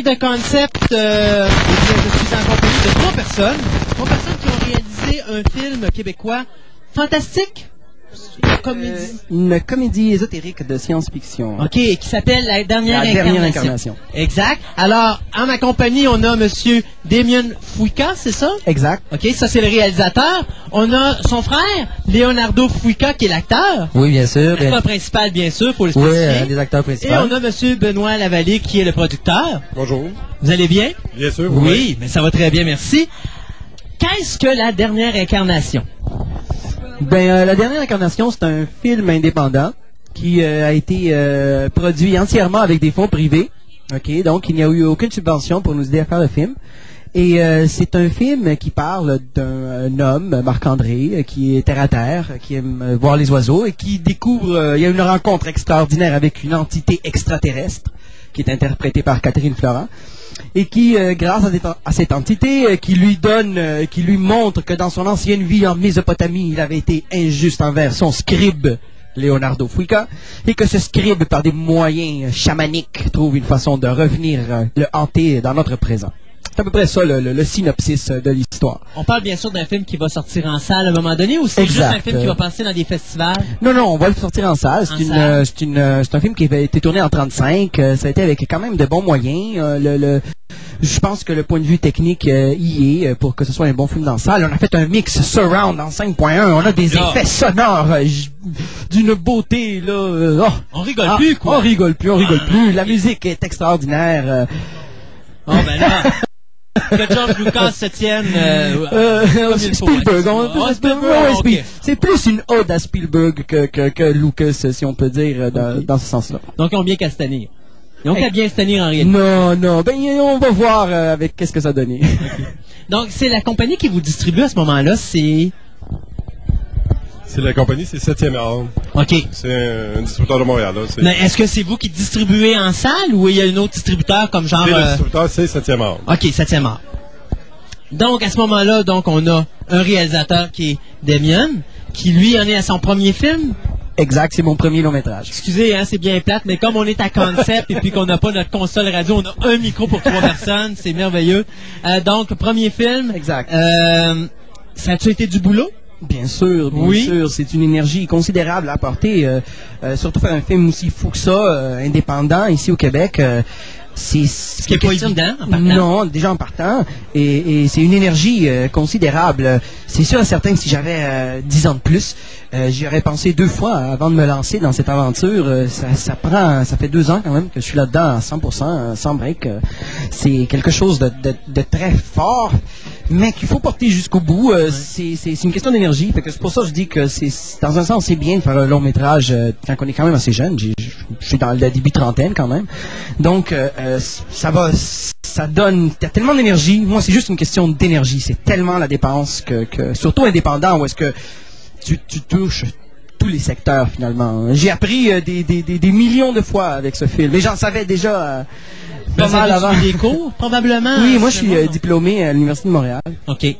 Concept. Euh, je suis en compagnie de trois personnes. Trois personnes qui ont réalisé un film québécois fantastique. Une comédie. Euh, une comédie ésotérique de science-fiction. OK, qui s'appelle La dernière, La incarnation. dernière incarnation. Exact. Alors, en ma compagnie, on a Monsieur Damien Fouika, c'est ça? Exact. OK, ça c'est le réalisateur. On a son frère, Leonardo Fouika, qui est l'acteur. Oui, bien sûr. L'acteur principal, bien sûr, pour le Oui, spécifier. euh, des acteurs Et principaux. on a Monsieur Benoît Lavallée, qui est le producteur. Bonjour. Vous allez bien? Bien sûr. Oui, mais ça va très bien, merci. Qu'est-ce que la dernière incarnation? Ben, euh, la dernière incarnation, c'est un film indépendant qui euh, a été euh, produit entièrement avec des fonds privés. Ok, donc il n'y a eu aucune subvention pour nous aider à faire le film. Et euh, c'est un film qui parle d'un un homme, Marc-André, euh, qui est terre à terre, qui aime euh, voir les oiseaux et qui découvre, euh, il y a une rencontre extraordinaire avec une entité extraterrestre qui est interprétée par Catherine Florent et qui, euh, grâce à, cette- entité, euh, qui lui donne, euh, qui lui montre que dans son ancienne vie en Mésopotamie, il avait été injuste envers son scribe, Leonardo Fuica, et que ce scribe, par des moyens chamaniques, trouve une façon de revenir le hanter dans notre présent. C'est à peu près ça le, le- le synopsis euh, de l'histoire. On parle bien sûr d'un film qui va sortir en salle à un moment donné ou c'est juste un film qui va passer dans des festivals? Non, non, on va le sortir en salle. C'est une, euh, c'est une, euh, c'est un film qui avait été tourné en 35. euh, ça a été avec quand même de bons moyens. le, le- je pense que le point de vue technique euh, y est euh, pour que ce soit un bon film dans la salle. On a fait un mix surround en 5.1. On a des effets sonores euh, d'une beauté là. oh. On rigole Ah, plus, quoi. On rigole plus, on rigole plus. La musique est extraordinaire. Oh, ben là. [LAUGHS] que George Lucas se tienne. euh, Euh, Comme il faut, Spielberg, Ah, Spielberg, c'est plus une ode à Spielberg que, que, que Lucas, si on peut dire, euh, dans, dans ce sens-là. Donc, ils ont bien qu'à se tenir. Ils ont Hey. qu'à bien se tenir en réalité. Non, non, ben on va voir euh, avec qu'est-ce que ça donnait. Donc, c'est la compagnie qui vous distribue à ce moment-là, c'est... C'est la compagnie, c'est 7e art. OK. C'est un, un distributeur de Montréal. Là. C'est, Mais est-ce que c'est vous qui distribuez en salle ou il y a un autre distributeur comme genre... le euh, distributeur, c'est 7e art. OK, septième art. Donc, à ce moment-là, donc, on a un réalisateur qui est Damien, qui, lui, en est à son premier film. exact, c'est mon premier long métrage. Excusez, hein, c'est bien plate, mais comme on est à concept et puis qu'on n'a pas notre console radio, on a un micro pour trois personnes, c'est merveilleux. Euh, donc, premier film. Exact. Euh, ça a-tu été du boulot? Bien sûr, bien Oui. sûr, c'est une énergie considérable à apporter. euh, euh, surtout faire un film aussi fou que ça, euh, indépendant ici au Québec. euh, c'est ce qui est pas évident, en partant. Non, déjà en partant, et, et c'est une énergie euh, considérable. C'est sûr et certain que si j'avais euh, 10 ans de plus, euh, j'y aurais pensé deux fois avant de me lancer dans cette aventure. Euh, ça, ça prend, ça fait deux ans quand même que je suis là-dedans à 100%, euh, sans break. Euh, c'est quelque chose de, de, de très fort, mais qu'il faut porter jusqu'au bout. Euh, c'est, une question d'énergie. C'est pour ça que je dis que c'est, dans un sens, c'est bien de faire un long métrage euh, quand on est quand même assez jeune. Je suis dans le début trentaine quand même. Donc, euh, ça va, ça donne, t'as tellement d'énergie. Moi, c'est juste une question d'énergie. C'est tellement la dépense que, que surtout indépendant, où est-ce que tu, tu touches tous les secteurs finalement. J'ai appris euh, des, des, des, des millions de fois avec ce film. Mais j'en savais déjà euh, pas mal avant. des cours, probablement? Oui, moi je suis euh, diplômé à l'Université de Montréal. OK.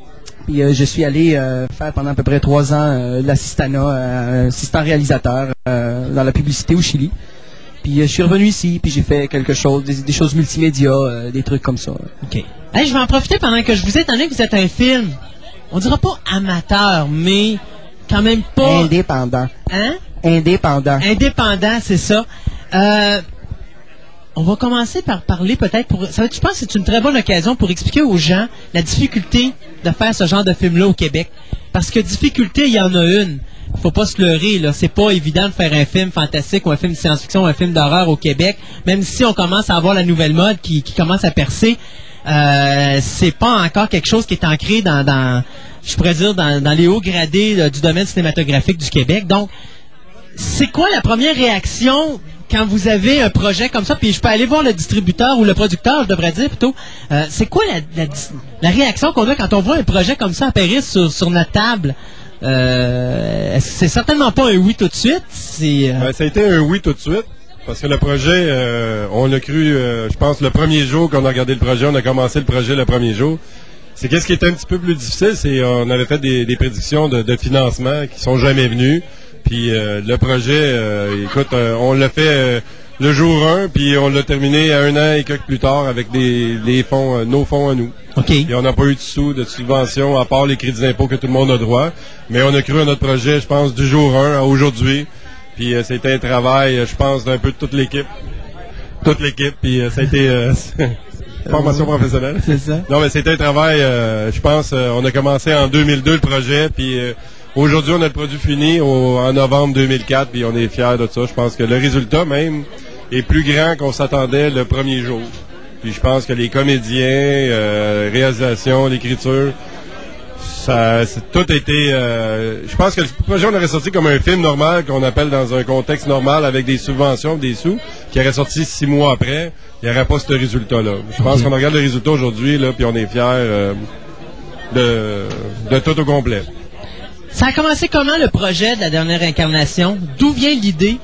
Puis euh, je suis allé euh, faire pendant à peu près trois ans euh, l'assistanat, assistant réalisateur dans la publicité au Chili. Puis je suis revenu ici, puis j'ai fait quelque chose, des, des choses multimédia, des trucs comme ça. OK. Hey, je vais en profiter pendant que je vous ai, donné que vous êtes un film, on dira pas amateur, mais quand même pas... Indépendant. Hein? Indépendant. Indépendant, c'est ça. On va commencer par parler peut-être pour. Ça, je pense que c'est une très bonne occasion pour expliquer aux gens la difficulté de faire ce genre de film-là au Québec. Parce que difficulté, il y en a une. Faut pas se leurrer, là. C'est pas évident de faire un film fantastique ou un film de science-fiction ou un film d'horreur au Québec. Même si on commence à avoir la nouvelle mode qui, commence à percer, euh, c'est pas encore quelque chose qui est ancré dans, je pourrais dire, dans, les hauts gradés du domaine cinématographique du Québec. Donc, c'est quoi la première réaction quand vous avez un projet comme ça, puis je peux aller voir le distributeur ou le producteur, je devrais dire plutôt, euh, c'est quoi la, réaction qu'on a quand on voit un projet comme ça apparaître sur, sur notre table? Euh, c'est certainement pas un oui tout de suite? Euh, Ben, ça a été un oui tout de suite. Parce que le projet, on l'a cru, je pense, le premier jour qu'on a regardé le projet, on a commencé le projet le premier jour. C'est qu'est-ce qui était un petit peu plus difficile, c'est on avait fait des, des prédictions de, de financement qui sont jamais venues. Puis euh, le projet, euh, écoute, euh, on l'a fait euh, le jour 1, puis on l'a terminé à un an et quelques plus tard avec des, les fonds, euh, nos fonds à nous. OK. Et on n'a pas eu de sous, de subvention, à part les crédits d'impôt que tout le monde a droit. Mais on a cru à notre projet, je pense, du jour 1 à aujourd'hui. Puis euh, c'était un travail, je pense, d'un peu de toute l'équipe. Toute l'équipe, puis euh, ça a été... euh, [LAUGHS] formation professionnelle. C'est ça. Non, mais c'était un travail, euh, je pense, euh, on a commencé en 2002 le projet, puis euh, aujourd'hui on a le produit fini au- en novembre 2004, puis on est fiers de ça. Je pense que le résultat même est plus grand qu'on s'attendait le premier jour. Puis je pense que les comédiens, euh, réalisation, l'écriture, ça, c'est- tout a été. euh, je pense que le projet on aurait sorti comme un film normal qu'on appelle dans un contexte normal avec des subventions, des sous, qui aurait sorti six mois après, il n'y aurait pas ce résultat-là. Je pense qu'on regarde le résultat aujourd'hui là, puis on est fiers euh, de, de tout au complet. Ça a commencé comment le projet de la dernière incarnation? D'où vient l'idée?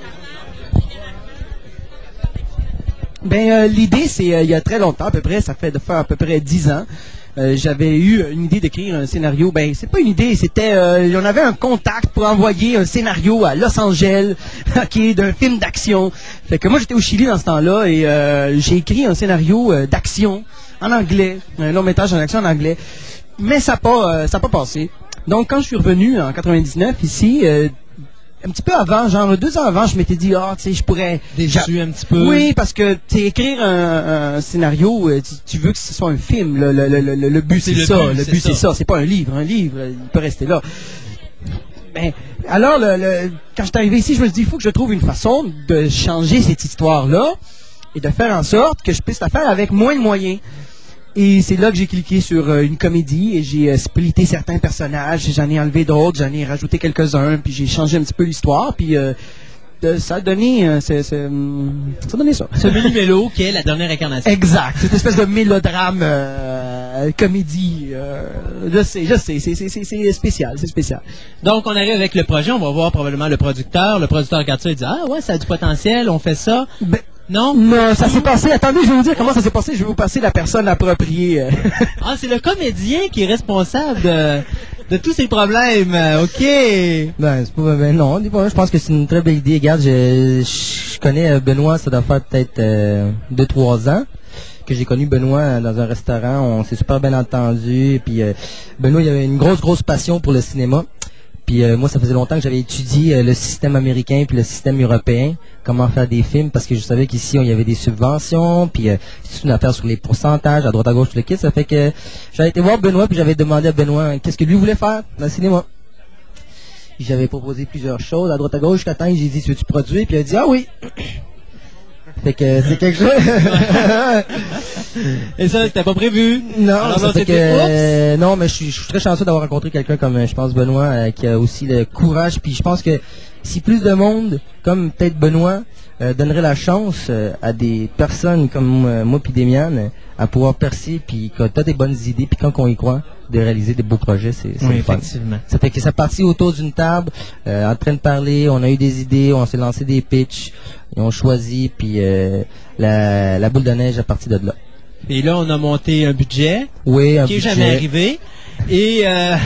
Ben euh, l'idée c'est euh, il y a très longtemps à peu près, ça fait de faire à peu près dix ans. euh, j'avais eu une idée d'écrire un scénario. Ben c'est pas une idée, c'était on avait un contact pour envoyer un scénario à Los Angeles, [LAUGHS] ok, d'un film d'action. Fait que moi j'étais au Chili dans ce temps-là et j'ai écrit un scénario d'action en anglais, un long métrage en action en anglais. Mais ça n'a pas pas passé. Donc quand je suis revenu en 99 ici. euh, un petit peu avant, genre deux ans avant, je m'étais dit, ah, tu sais, je pourrais. Déçu un petit peu. Oui, parce que tu sais, écrire un, un scénario, euh, tu, tu veux que ce soit un film. Le, le, le, le, le but, C'est ça. but, le but, c'est ça. C'est pas un livre. Un livre, euh, il peut rester là. Ben, alors, quand je suis arrivé ici, je me suis dit, il faut que je trouve une façon de changer cette histoire-là et de faire en sorte que je puisse la faire avec moins de moyens. Et c'est là que j'ai cliqué sur euh, une comédie et j'ai euh, splitté certains personnages, j'en ai enlevé d'autres, j'en ai rajouté quelques-uns, puis j'ai changé un petit peu l'histoire, puis euh, de- ça a donné, c'est- c'est, ça a donné ça. Ce mini-mélo qui est la dernière incarnation. Exact, cette espèce de mélodrame, euh, comédie, euh, je sais, je sais, c'est- c'est c'est- c'est spécial, c'est spécial. Donc, on arrive avec le projet, on va voir probablement le producteur. Le producteur regarde ça et dit Ah ouais, ça a du potentiel, on fait ça. Ben, Non? non, ça s'est passé, attendez, je vais vous dire comment ça s'est passé, je vais vous passer la personne appropriée. euh. [LAUGHS] Ah, c'est le comédien qui est responsable de, de tous ces problèmes. Euh, OK. Ben, c'est pas, ben non, dis pas, je pense que c'est une très belle idée. Regarde, je, je connais euh, Benoît, ça doit faire peut-être euh, deux, trois ans que j'ai connu Benoît euh, dans un restaurant. On s'est super bien entendu. Puis euh, Benoît, il avait une grosse, grosse passion pour le cinéma. Puis euh, moi, ça faisait longtemps que j'avais étudié euh, le système américain puis le système européen, comment faire des films, parce que je savais qu'ici, on y avait des subventions, puis euh, c'est une affaire sur les pourcentages, à droite à gauche, tout le kit. Ça fait que j'avais été voir Benoît, puis j'avais demandé à Benoît qu'est-ce que lui voulait faire dans le cinéma. J'avais proposé plusieurs choses à droite à gauche jusqu'à temps j'ai dit, veux-tu produire? Puis il a dit, ah oui! [CLEARS THROAT] fait que c'est [LAUGHS] quelque chose. Et ça, c'était pas prévu? non, Alors, que, euh, non, mais je suis, je suis très chanceux d'avoir rencontré quelqu'un comme, euh, je pense, Benoît, euh, qui a aussi le courage. Puis je pense que si plus de monde, comme peut-être Benoît, euh, donnerait la chance à des personnes comme moi puis Demian à pouvoir percer, puis quand t'as des bonnes idées, puis quand on y croit, de réaliser des beaux projets, c'est Oui, fun. effectivement. Ça fait que ça partit autour d'une table, en train de parler, on a eu des idées, on s'est lancé des pitchs, et on choisit, puis euh, la, la boule de neige a parti de là. Et là, on a monté un budget Oui, un qui est budget. jamais arrivé. Et, euh,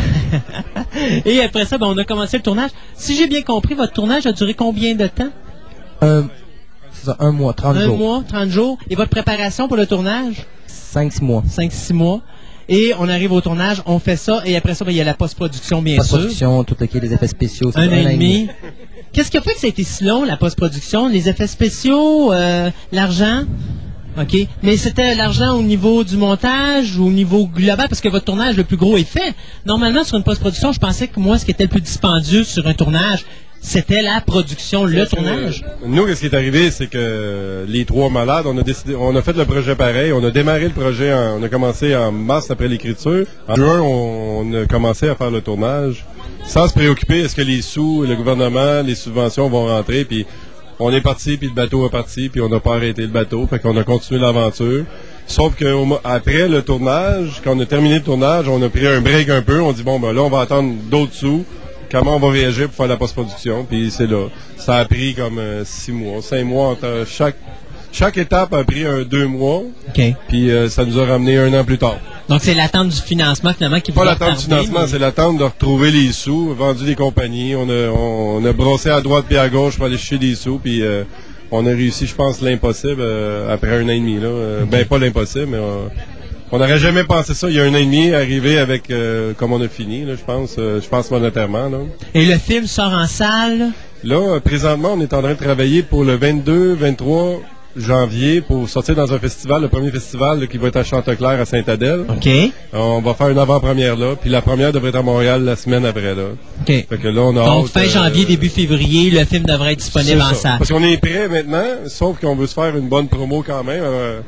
[LAUGHS] et après ça, ben, on a commencé le tournage. Si j'ai bien compris, votre tournage a duré combien de temps? Un, ça, un mois, 30 Un jours. mois, 30 jours. Et votre préparation pour le tournage? 5-6 mois. 5-6 mois. Et on arrive au tournage, on fait ça, et après ça, ben, il y a la post-production, bien sûr. Post-production, tout le qui les effets spéciaux. c'est Un an et demi. Qu'est-ce qui a fait que ça a été si long, la post-production? Les effets spéciaux, euh, l'argent? OK. Mais c'était l'argent au niveau du montage ou au niveau global, parce que votre tournage, le plus gros est fait. Normalement, sur une post-production, je pensais que moi, ce qui était le plus dispendieux sur un tournage, c'était la production, le tournage. Nous, ce qui est arrivé, c'est que les trois malades, on a décidé, on a fait le projet pareil. On a démarré le projet, en- on a commencé en mars après l'écriture. En juin, on, on a commencé à faire le tournage, sans se préoccuper est-ce que les sous, le gouvernement, les subventions vont rentrer. Puis on est parti, puis le bateau est parti, puis on n'a pas arrêté le bateau, fait qu'on a continué l'aventure. Sauf que au mo- après le tournage, quand on a terminé le tournage, on a pris un break un peu. On dit bon ben là, on va attendre d'autres sous. Comment on va réagir pour faire la post-production? Puis c'est là. Ça a pris comme euh, six mois, cinq mois. entre chaque chaque étape a pris un deux mois. OK. Puis euh, ça nous a ramené un an plus tard. Donc, c'est l'attente du financement, finalement, qui Pas vous l'attente du financement, mais- c'est l'attente de retrouver les sous, vendu des compagnies. On a, on, on a brossé à droite puis à gauche pour aller chercher des sous. Puis euh, on a réussi, je pense, l'impossible après un an et demi. Là. Ben, pas l'impossible, mais on n'aurait jamais pensé ça il y a un an et demi, arriver avec euh, comme on a fini, là, je pense, euh, je pense monétairement. Là, Et le film sort en salle? là euh, présentement, on est en train de travailler pour le 22, 23 janvier pour sortir dans un festival, le premier festival là, qui va être à Chanteclair à Saint-Adèle. OK. On va faire une avant-première là, puis la première devrait être à Montréal la semaine après là. OK. Fait que là, on a Donc, hâte, fin euh, janvier, début février, le film devrait être disponible en ça. salle. Parce qu'on est prêt maintenant, sauf qu'on veut se faire une bonne promo quand même. euh,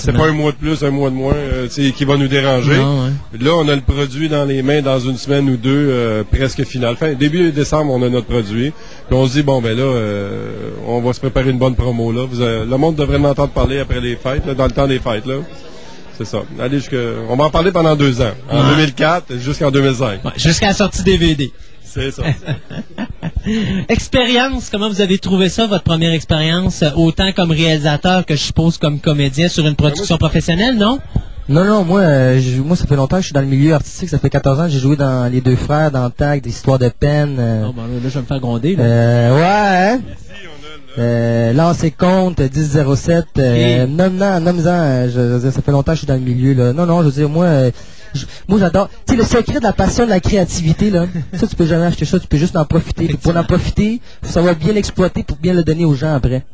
c'est pas un mois de plus, un mois de moins euh, qui va nous déranger. Non, ouais. Là, on a le produit dans les mains dans une semaine ou deux, euh, presque final. Fin, début décembre, on a notre produit. Puis on se dit, bon, ben là, euh, on va se préparer une bonne promo. là. Vous, le monde devrait m'entendre parler après les fêtes, là, dans le temps des fêtes. là. C'est ça. Allez jusque... On va en parler pendant deux ans. En Ouais. 2004 jusqu'en 2005. Ouais, Jusqu'à la sortie DVD. C'est ça. [LAUGHS] [LAUGHS] Expérience, comment vous avez trouvé ça, votre première expérience, euh, autant comme réalisateur que je suppose comme comédien sur une production professionnelle, non? Non, non, moi, euh, je- moi, ça fait longtemps que je suis dans le milieu artistique. Ça fait 14 ans que j'ai joué dans Les Deux Frères, dans Tag, des histoires de peine. euh, Oh, ben là, là, je vais me faire gronder. Là. euh, ouais, hein? Euh, lancer compte, 1007, euh, Ok. nomme-en, nomme-en, euh, je, je veux dire, ça fait longtemps que je suis dans le milieu, là. Non, non, je veux dire, moi, euh, moi, j'adore, tu sais, le secret de la passion, de la créativité, là, ça, tu peux jamais acheter ça, tu peux juste en profiter. Pour en profiter, faut savoir bien l'exploiter pour bien le donner aux gens après.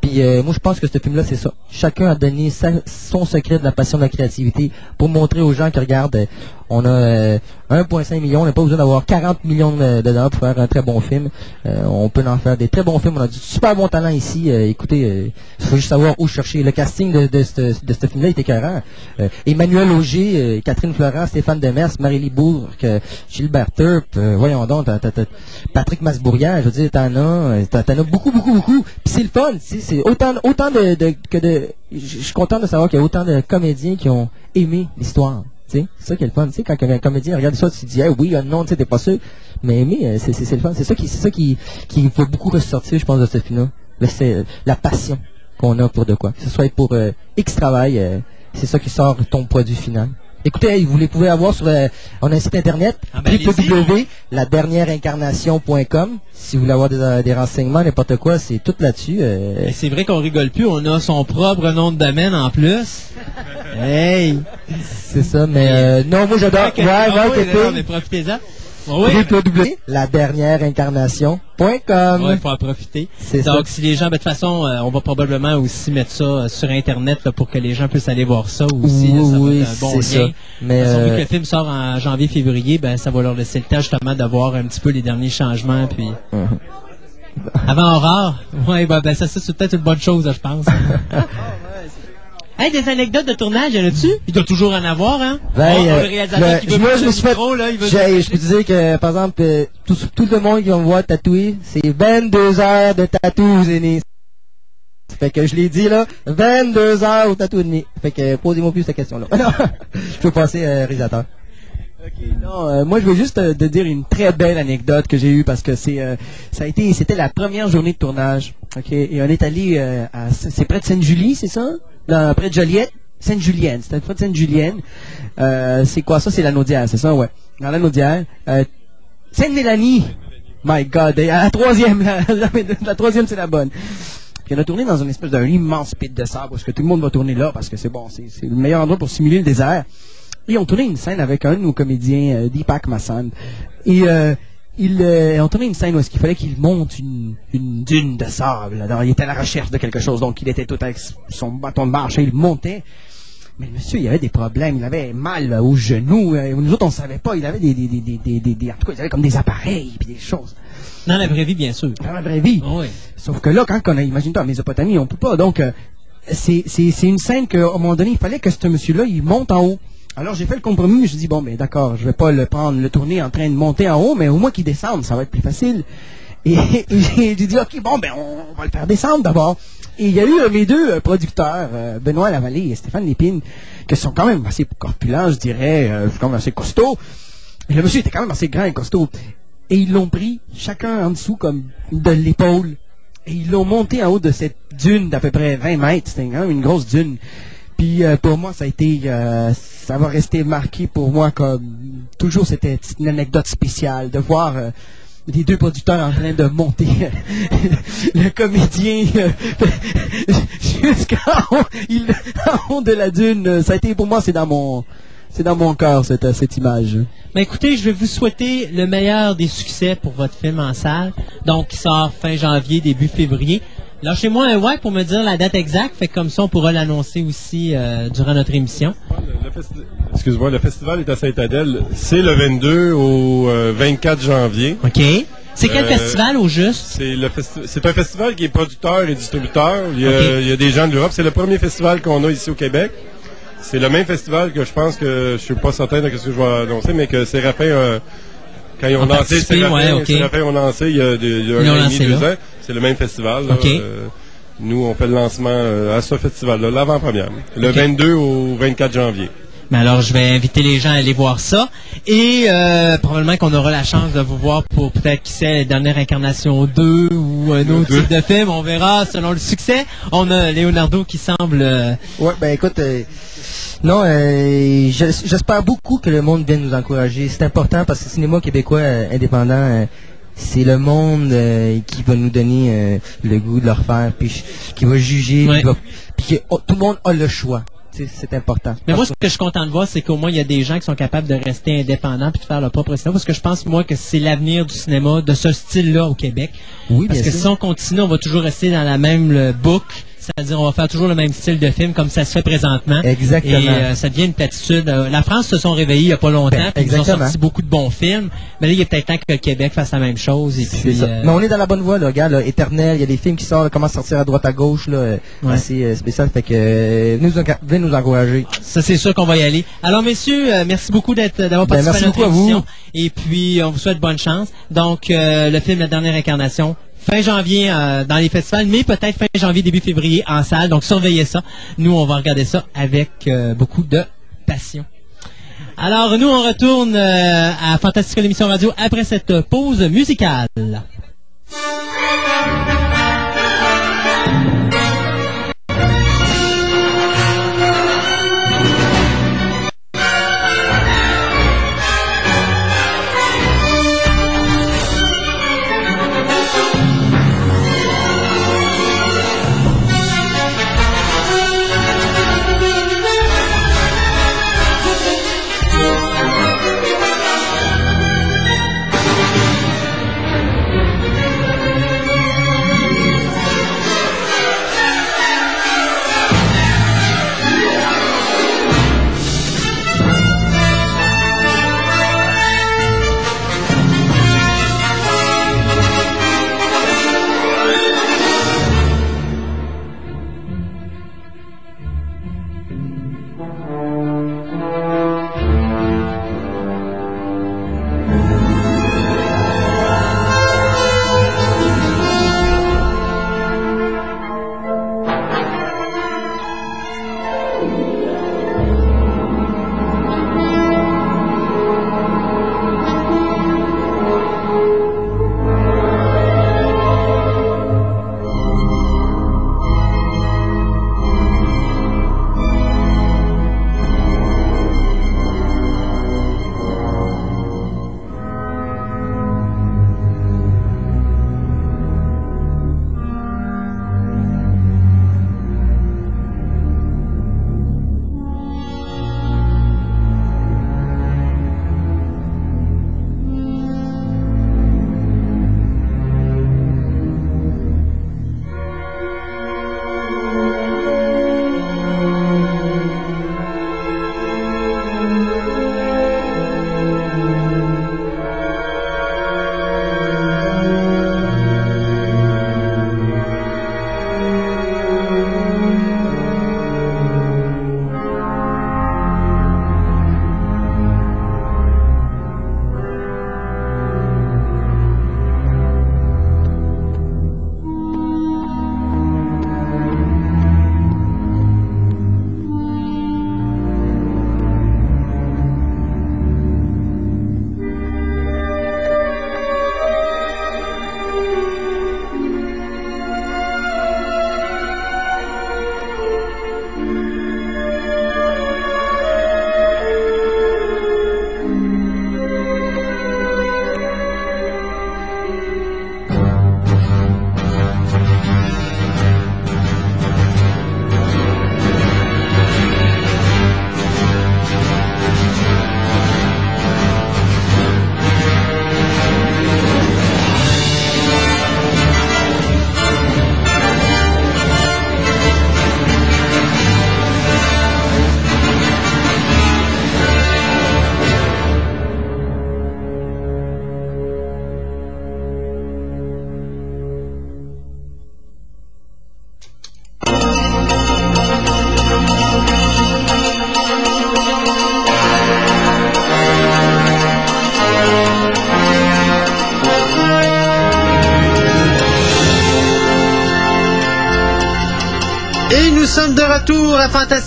Puis euh, moi, je pense que ce film-là, c'est ça. Chacun a donné son secret de la passion de la créativité pour montrer aux gens qui regardent, euh, on a euh, 1,5 million, on n'a pas besoin d'avoir 40 millions de, dollars pour faire un très bon film. Euh, on peut en faire des très bons films. On a du super bon talent ici. Euh, écoutez, euh, il faut juste savoir où chercher. Le casting de, de, ce- de ce film-là est écœurant. Euh, Emmanuel Auger, euh, Catherine Florent, Stéphane Demers, Marie-Lie Bourque, euh, Gilbert Turp, euh, voyons donc, Patrick Masbourian, je veux dire, t'en as, euh, as beaucoup, beaucoup, beaucoup. Puis c'est le fun, c'est autant, autant de, de- que de, je suis content de savoir qu'il y a autant de comédiens qui ont aimé l'histoire. C'est ça qui est le fun. Tu sais, quand un comédien regarde ça, tu te dis, hey, oui, euh, non, tu t'es pas sûr. Mais aimer, euh, c'est le fun. C'est ça qui, c'est ça qui, qui beaucoup ressortir, je pense, de ce film-là. C'est la passion qu'on a pour de quoi. Que ce soit pour euh, X travail, euh, c'est ça qui sort ton produit final. Écoutez, vous les pouvez avoir sur euh, on a un site internet Ah ben, www.laderniereincarnation.com si vous voulez avoir des, euh, des renseignements n'importe quoi, c'est tout là-dessus. euh, Et c'est vrai qu'on rigole plus, on a son propre nom de domaine en plus. hey! [LAUGHS] c'est ça mais euh, non, moi j'adore ouais, ah ouais, oui, Pépé. non, mais profitez-en. Oui, www.laderniereincarnation.com ouais, faut en profiter. C'est ça. Donc, si les gens, ben, de toute façon, euh, on va probablement aussi mettre ça euh, sur Internet là, pour que les gens puissent aller voir ça aussi. là, ça va oui, être un bon lien. ça. Mais façon, vu que euh, le film sort en janvier-février, ben, ça va leur laisser le temps justement d'avoir un petit peu les derniers changements. Puis... Mhm. Avant Aurore, ouais, ben, ben, ça, ça, c'est peut-être une bonne chose, je pense. [LAUGHS] Hey, des anecdotes de tournage, y en a-tu? Il doit toujours en avoir, hein? Ben, Oh, euh, le réalisateur le- qui veut moi, je me suis fait- micro, là, il veut j'ai- je peux te dire que, par exemple, euh, tout, tout le monde qui va me voir tatouer, c'est 22 heures de tatou, Zéné. Fait que je l'ai dit, là, 22 heures au tatou. Fait que, posez-moi plus cette question-là. [LAUGHS] Je peux passer, euh, réalisateur. Ok, non, euh, moi je veux juste euh, te dire une très belle anecdote que j'ai eue parce que c'est euh, ça a été c'était la première journée de tournage. Ok, et on est allé euh, à c'est près de Sainte-Julie, c'est ça? Près de Joliette, Sainte-Julienne, c'était près de Sainte-Julienne. Euh, c'est quoi ça? C'est la Naudière, c'est ça? Ouais. Dans la Naudière, euh, Sainte-Mélanie. My God, la troisième, [LAUGHS] la, la- troisième c'est la bonne. Puis on a tourné dans une espèce d'un immense pit de sable parce que tout le monde va tourner là parce que c'est bon, c'est le meilleur endroit pour simuler le désert. Et on tournait une scène avec un de nos comédiens, euh, Deepak Massan. Et il, euh, on une scène où est-ce qu'il fallait qu'il monte une, une dune de sable. Alors, il était à la recherche de quelque chose, donc il était tout avec son bâton de marche et il montait. Mais le monsieur, il avait des problèmes, il avait mal aux genoux. euh, Nous autres, on savait pas, il avait des, des, des, des, des, des- des- en tout cas, il avait comme des appareils puis des choses. Dans la vraie vie, bien sûr. Dans la vraie vie. Ah oui. Sauf que là, quand on a, imagine-toi, en Mésopotamie, on peut pas. Donc, euh, c'est une scène qu'à un moment donné, il fallait que ce monsieur-là, il monte en haut. Alors, j'ai fait le compromis, je dis, bon, ben, d'accord, je vais pas le prendre, le tourner en train de monter en haut, mais au moins qu'il descende, ça va être plus facile. Et, [LAUGHS] j'ai dit, ok, bon, ben, on va le faire descendre d'abord. Et il y a eu euh, mes deux euh, producteurs, euh, Benoît Lavallée et Stéphane Lépine, qui sont quand même assez corpulents, je dirais, euh, quand même assez costauds. Le monsieur était quand même assez grand et costaud. Et ils l'ont pris, chacun en dessous, comme de l'épaule. Et ils l'ont monté en haut de cette dune d'à peu près 20 mètres. C'était quand même une grosse dune. Puis euh, pour moi, ça a été, euh, ça va rester marqué pour moi comme toujours. C'était une anecdote spéciale de voir, euh, des deux producteurs en train de monter [LAUGHS] le comédien [LAUGHS] jusqu'en haut de la dune. Ça a été pour moi, c'est dans mon, c'est dans mon cœur cette, cette image. Ben écoutez, je vais vous souhaiter le meilleur des succès pour votre film en salle. Donc, qui sort fin janvier, début février. Lâchez-moi un ouais pour me dire la date exacte. Fait que comme ça, on pourra l'annoncer aussi euh, durant notre émission. Excuse-moi, le festival est à Saint-Adèle. C'est le 22 au euh, 24 janvier. OK. C'est quel Euh, festival au juste? C'est le festi- c'est un festival qui est producteur et distributeur. Il y a, il y a des gens de l'Europe. C'est le premier festival qu'on a ici au Québec. C'est le même festival que je pense que je suis pas certain de ce que je vais annoncer, mais que Séraphin, euh, quand ils ont lancé Séraphin, ouais, ok. Séraphin ont lancé il y a, il y un an et demi, deux là. ans. C'est le même festival. là. Euh, nous, on fait le lancement euh, à ce festival-là, l'avant-première. Le Ok. 22 au 24 janvier. Mais alors, je vais inviter les gens à aller voir ça. Et euh, probablement qu'on aura la chance de vous voir pour peut-être, qui sait, la dernière incarnation 2 ou un autre type de film. On verra selon le succès. On a Leonardo qui semble... euh, Ouais, ben écoute, euh, non, euh, j'es- j'espère beaucoup que le monde vienne nous encourager. C'est important parce que le cinéma québécois euh, indépendant, euh, c'est le monde euh, qui va nous donner euh, le goût de le refaire, puis qui va juger, Ouais. qui va- puis que oh, tout le monde a le choix. C'est important. Mais moi, ce que je suis content de voir, c'est qu'au moins, il y a des gens qui sont capables de rester indépendants puis de faire leur propre cinéma. Parce que je pense, moi, que c'est l'avenir du cinéma de ce style-là au Québec. oui, Parce bien que sûr. si on continue, on va toujours rester dans la même boucle. C'est-à-dire, on va faire toujours le même style de film comme ça se fait présentement. Exactement. Et euh, ça devient une platitude. Euh, la France se sont réveillés il n'y a pas longtemps. Ben, ils ont sorti beaucoup de bons films. Mais là, il est peut-être temps que le Québec fasse la même chose. Et C'est puis, ça. euh, Mais on est dans la bonne voie, là. Regarde, là, Éternel, il y a des films qui sortent, là, comment sortir à droite à gauche, là, Ouais. assez spécial. Fait que euh, venez, nous, enca- venez nous encourager. Ça, c'est sûr qu'on va y aller. Alors, messieurs, merci beaucoup d'être, d'avoir Ben, participé merci à notre à vous. émission. Et puis, on vous souhaite bonne chance. Donc, le film La Dernière Incarnation, fin janvier euh, dans les festivals, mais peut-être fin janvier, début février en salle. Donc, surveillez ça. Nous, on va regarder ça avec euh, beaucoup de passion. Alors, nous, on retourne euh, à Fantastica l'émission radio après cette pause musicale.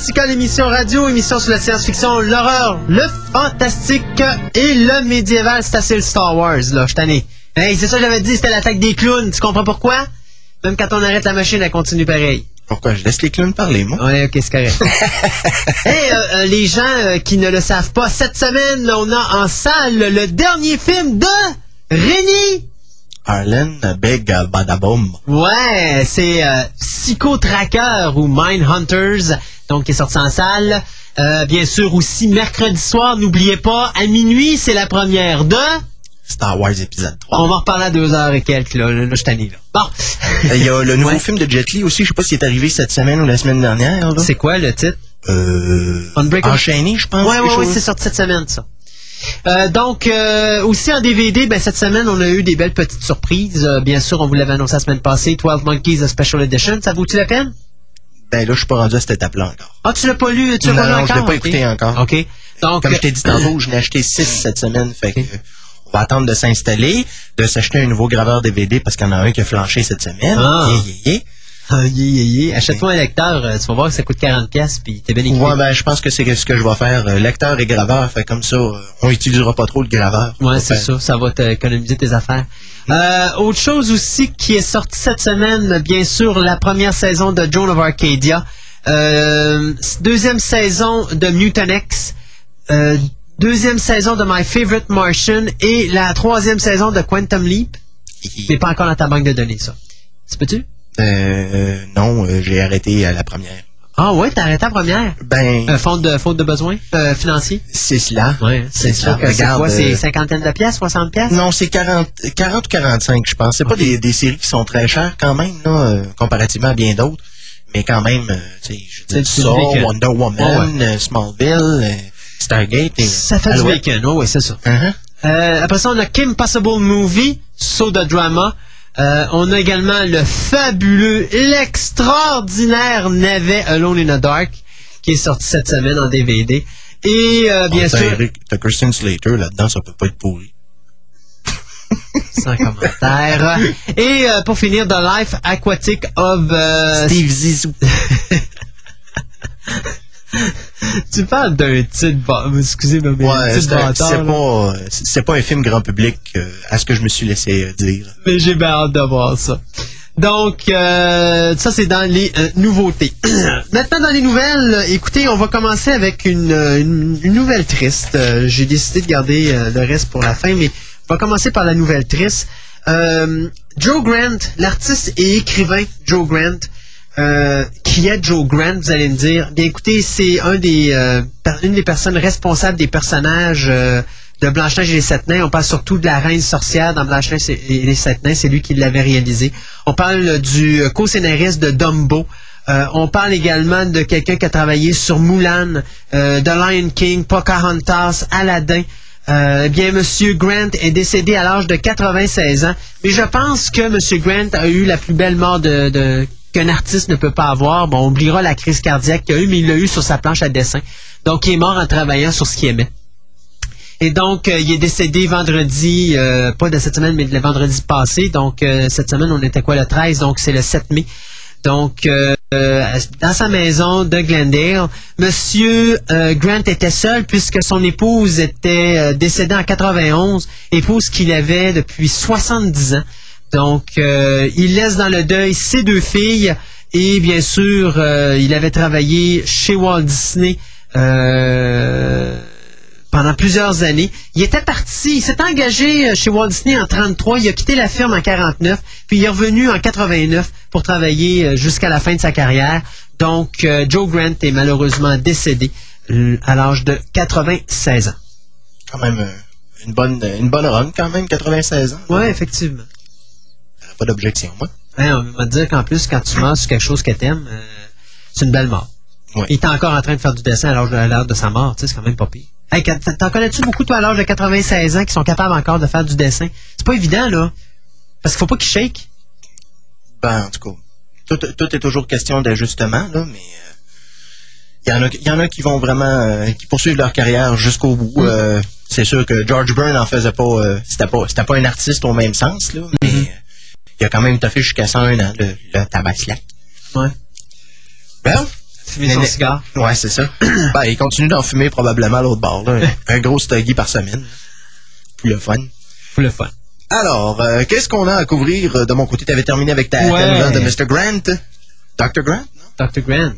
Fantastica, l'émission radio, émission sur la science-fiction, l'horreur, le fantastique et le médiéval. C'est assez le Star Wars, là, je t'en ai. Hey, c'est ça que j'avais dit, c'était l'attaque des clowns. Tu comprends pourquoi? Même quand on arrête la machine, elle continue pareil. Pourquoi? Je laisse les clowns parler, moi? Ouais, ok, c'est correct. [LAUGHS] hey, euh, euh, les gens euh, qui ne le savent pas, cette semaine, on a en salle le dernier film de Rémi Arlen Big Badaboom. Ouais, c'est euh, Psycho Tracker ou Mind Hunters, donc qui est sorti en salle. Euh, bien sûr aussi mercredi soir, n'oubliez pas, à minuit, c'est la première de... Star Wars épisode 3. On va en reparler à deux heures et quelques, là, là, je tanné, là. Bon. [LAUGHS] Il y a le nouveau Ouais. film de Jet Li aussi, je sais pas s'il est arrivé cette semaine ou la semaine dernière. là. C'est quoi le titre? Euh, Unbreakable. enchaîné, je pense. Ouais, ouais, ouais, c'est sorti cette semaine, ça. Euh, donc, euh, aussi en DVD, ben, cette semaine, on a eu des belles petites surprises. Euh, bien sûr, on vous l'avait annoncé la semaine passée, 12 Monkeys a Special Edition. Ça vaut-tu la peine? Ben là, je suis pas rendu à cette étape-là encore. Ah, tu l'as pas lu? Tu l'as pas lu non, encore? je l'ai pas écouté encore. OK. Donc, Comme je t'ai dit tantôt, [CLEARS THROAT] je n'ai acheté 6 cette semaine, fait que euh, on va attendre de s'installer, de s'acheter un nouveau graveur DVD parce qu'il y en a un qui a flanché cette semaine. Ah. Yeah, yeah, yeah. Ah, yeah, yeah, yeah. Achète-toi un lecteur, euh, tu vas voir que ça coûte 40 pièces puis t'es bien équipé. Ouais, ben, je pense que c'est ce que je vais faire. euh, lecteur et graveur, fait comme ça, euh, on utilisera pas trop le graveur. Ouais, c'est ça. Ça va t'économiser tes affaires. Euh, autre chose aussi qui est sortie cette semaine, bien sûr, la première saison de Joan of Arcadia. Euh, deuxième saison de Mutant X. Euh, deuxième saison de My Favorite Martian. Et la troisième saison de Quantum Leap. [LAUGHS] Mais pas encore dans ta banque de données, ça. Tu peux-tu? Euh, non, euh, j'ai arrêté à la première. Ah ouais, t'as arrêté la première? Ben, Euh, faute de, faute de besoin euh, financier? c'est cela. Ouais, c'est ça. c'est quoi? C'est cinquantaine de pièces, 60 pièces? Non, c'est 40, 40 ou 45, je pense. C'est pas des, des séries qui sont très chères quand même, là, comparativement à bien d'autres. Mais quand même, tu sais, je du ça. Wonder Woman, euh, Smallville, Stargate. Et, Ça fait du Alouette. bacon, oh, ouais, c'est ça. Uh-huh. Euh, après ça, on a Kim Possible Movie, Soda Drama. Euh, on a également le fabuleux, l'extraordinaire navet Alone in the Dark, qui est sorti cette semaine en DVD. Et euh, bien Ah, t'as sûr, Eric- T'as Kristen Slater là-dedans, ça peut pas être pourri. [LAUGHS] sans commentaire. Et euh, pour finir, The Life Aquatic of... euh, Steve Zissou. [LAUGHS] tu parles d'un titre... Excusez-moi, mais Ouais, c'est pas, c'est pas un film grand public, euh, à ce que je me suis laissé euh, dire. Mais j'ai bien hâte de voir ça. Donc, euh, ça, c'est dans les euh, nouveautés. [CLEARS THROAT] Maintenant, dans les nouvelles, écoutez, on va commencer avec une, une, une nouvelle triste. Euh, j'ai décidé de garder le reste pour la fin, mais on va commencer par la nouvelle triste. Joe Grant, l'artiste et écrivain Joe Grant, euh, qui est Joe Grant, vous allez me dire. Bien, écoutez, c'est un des, euh, une des personnes responsables des personnages euh, de Blanche-Neige et les Sept Nains. On parle surtout de la reine sorcière dans Blanche-Neige et les Sept Nains. C'est lui qui l'avait réalisé. On parle du co-scénariste de Dumbo. Euh, on parle également de quelqu'un qui a travaillé sur Mulan, euh, The Lion King, Pocahontas, Aladdin. Euh, bien, Monsieur Grant est décédé à l'âge de 96 ans. Mais je pense que Monsieur Grant a eu la plus belle mort de, de- qu'un artiste ne peut pas avoir. Bon, on oubliera la crise cardiaque qu'il a eu, mais il l'a eu sur sa planche à dessin. Donc, il est mort en travaillant sur ce qu'il aimait. Et donc, euh, il est décédé vendredi, euh, pas de cette semaine, mais le vendredi passé. Donc, euh, cette semaine, on était quoi, le 13, donc c'est le 7 mai. Donc, dans sa maison de Glendale, Monsieur Grant était seul puisque son épouse était décédée en 91, épouse qu'il avait depuis 70 ans. Donc, euh, il laisse dans le deuil ses deux filles et bien sûr, euh, il avait travaillé chez Walt Disney. Euh, pendant plusieurs années. Il était parti, il s'est engagé chez Walt Disney en 33, il a quitté la firme en 49, puis il est revenu en 89 pour travailler jusqu'à la fin de sa carrière. Donc, Joe Grant est malheureusement décédé à l'âge de 96 ans. Quand même, une bonne, une bonne run quand même, 96 ans. Ouais, effectivement. Pas d'objection. Hein, on va te dire qu'en plus, quand tu meurs sur quelque chose que t'aimes, euh, c'est une belle mort. Ouais. Il est encore en train de faire du dessin à l'âge de, l'heure de sa mort, tu sais, c'est quand même pas pire. Hey, t'en connais-tu beaucoup, toi, à l'âge de 96 ans, qui sont capables encore de faire du dessin? C'est pas évident, là. Parce qu'il faut pas qu'ils shake. Ben, en tout cas, tout, tout est toujours question d'ajustement, là, mais il y en a, y en a qui vont vraiment, euh, qui poursuivent leur carrière jusqu'au bout. Mm. Euh, c'est sûr que George Byrne en faisait pas, euh, c'était pas, pas un artiste au même sens, là, mais Mm-hmm. euh, il a quand même taffé jusqu'à 101 ans, le, le tabaslac. Ouais. Well, fumer son cigare. Ouais, c'est ça. [CLEARS THROAT] ben, il continue d'en fumer probablement à l'autre bord. Là. [LAUGHS] Un gros stoggy par semaine. Pour le fun. Pour le fun. Alors, euh, qu'est-ce qu'on a à couvrir euh, de mon côté? Tu avais terminé avec ta Ouais. ta nouvelle de Mr. Grant. Dr. Grant? Dr. Grant.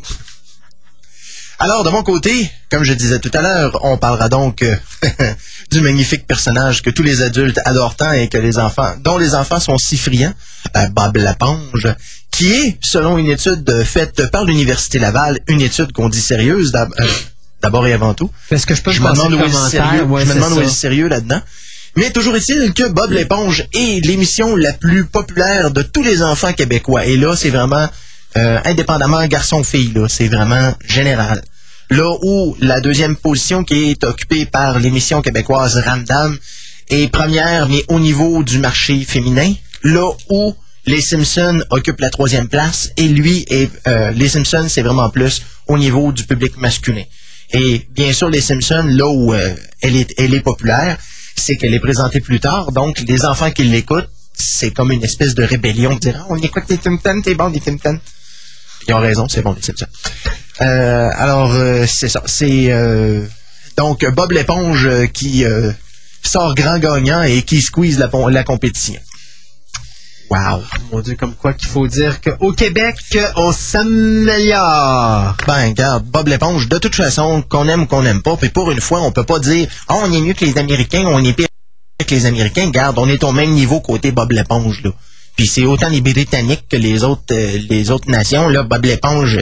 Alors, de mon côté, comme je disais tout à l'heure, on parlera donc euh, [LAUGHS] du magnifique personnage que tous les adultes adorent tant et que les enfants, dont les enfants sont si friands, euh, Bob Laponge, qui est, selon une étude faite par l'Université Laval, une étude qu'on dit sérieuse euh, d'abord et avant tout. Est-ce que je peux Je me demande où est le commentaire? sérieux, Ouais, je me c'est demande où est le ça. sérieux là-dedans. Mais toujours est-il que Bob l'éponge est l'émission la plus populaire de tous les enfants québécois. Et là, c'est vraiment euh, indépendamment garçon-fille, là, c'est vraiment général. Là où la deuxième position qui est occupée par l'émission québécoise Ramdam est première, mais au niveau du marché féminin. Là où les Simpsons occupent la troisième place et lui et euh, les Simpsons, c'est vraiment plus au niveau du public masculin. Et bien sûr, les Simpsons, là où euh, elle, est, elle est populaire, c'est qu'elle est présentée plus tard. Donc, les enfants qui l'écoutent, c'est comme une espèce de rébellion de dire on écoute les Simpsons, c'est bon, les Simpsons. Ils ont raison, c'est bon, les Simpsons. Euh, alors, euh, c'est ça. C'est euh, donc Bob l'éponge qui sort grand gagnant et qui squeeze la, compétition. Wow. Mon Dieu, comme quoi qu'il faut dire qu'au Québec, on s'améliore. Ben, regarde, Bob l'éponge, de toute façon, qu'on aime ou qu'on n'aime pas, puis pour une fois, on peut pas dire Ah, on est mieux que les Américains, on est pire que les Américains. Regarde, on est au même niveau côté Bob l'éponge, là. Puis c'est autant les Britanniques que les autres euh, les autres nations, là, Bob l'éponge,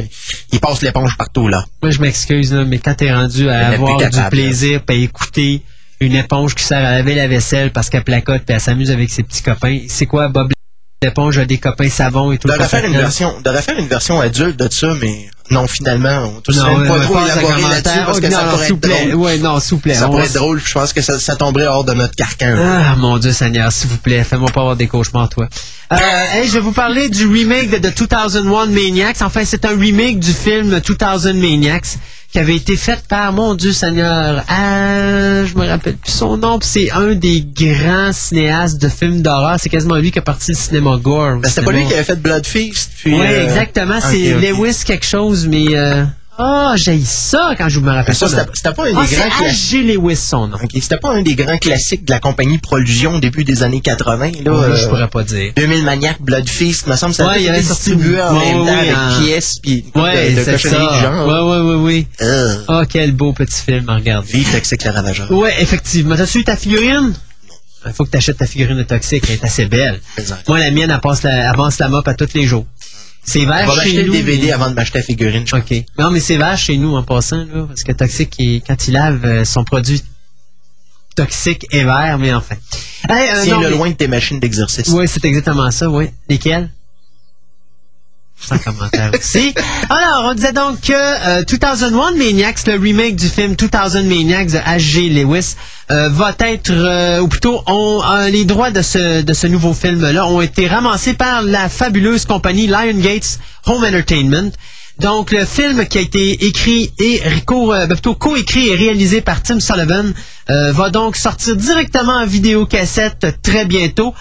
il passe l'éponge partout, là. Moi, je m'excuse, là, mais quand t'es rendu à avoir du plaisir puis à écouter une éponge qui sert à laver la vaisselle parce qu'elle placote puis elle s'amuse avec ses petits copains, c'est quoi, Bob l'éponge a des copains savons et tout devrait faire une version, devrait faire une version adulte de ça, mais non, finalement, on Non, même pas ouais, trop élaborer là-dessus parce que Oh, ça non, pourrait s'il être vous plaît. drôle. Ouais, non, s'il vous plaît. Ça pourrait être drôle, je pense que ça, ça tomberait hors de notre carcan. Ah, mon Dieu Seigneur, s'il vous plaît, fais-moi pas avoir des cauchemars, toi. Euh, hey, je vais vous parler du remake de The 2001 Maniacs. Enfin, c'est un remake du film 2000 Maniacs qui avait été fait par, mon Dieu Seigneur, ah, je me rappelle plus son nom, c'est un des grands cinéastes de films d'horreur. C'est quasiment lui qui a parti le cinéma gore. Ben, c'était pas lui qui avait fait Blood Feast, puis... Oui, euh, exactement. ok, C'est. Lewis quelque chose, mais... euh, Ah, j'ai ça quand je me rappelle ça, pas. c'était pas un des Ah, grands c'est classiques. Lewis, son nom. Ok, C'était pas un des grands classiques de la compagnie Prolusion au début des années 80. Là, Oui, euh, je pourrais pas dire. 2000 Maniac, Blood Feast, me semble que ça Ouais, il y été avait distribué en Ouais, même temps avec pièces puis couple Ouais, de, ça. genre. Ouais, ouais, ouais, oui. Euh, Oh, quel beau petit film à regarder. Vive Toxic le Ravageur. Ouais, effectivement. T'as-tu eu ta figurine? Il faut que tu achètes ta figurine de Toxic. Elle est assez belle. Exact. Moi, la mienne, elle passe la, avance la mop à tous les jours. C'est On vert va chez m'acheter le nous. DVD avant de m'acheter la figurine. je OK. Non, mais c'est vert chez nous en passant, là. Parce que Toxic, il- quand il lave euh, son produit toxique est vert, mais enfin. Hey, euh, Tiens-le mais- loin de tes machines d'exercice. Oui, c'est exactement ça, oui. Lesquels? [LAUGHS] Alors, on disait donc que euh, 2001 Maniacs, le remake du film 2000 Maniacs de H.G. Lewis, euh, va être, euh, ou plutôt, on, euh, les droits de ce, de ce nouveau film-là ont été ramassés par la fabuleuse compagnie Lion Gates Home Entertainment. Donc, le film qui a été écrit et euh, ben, coécrit et réalisé par Tim Sullivan euh, va donc sortir directement en vidéocassette très bientôt.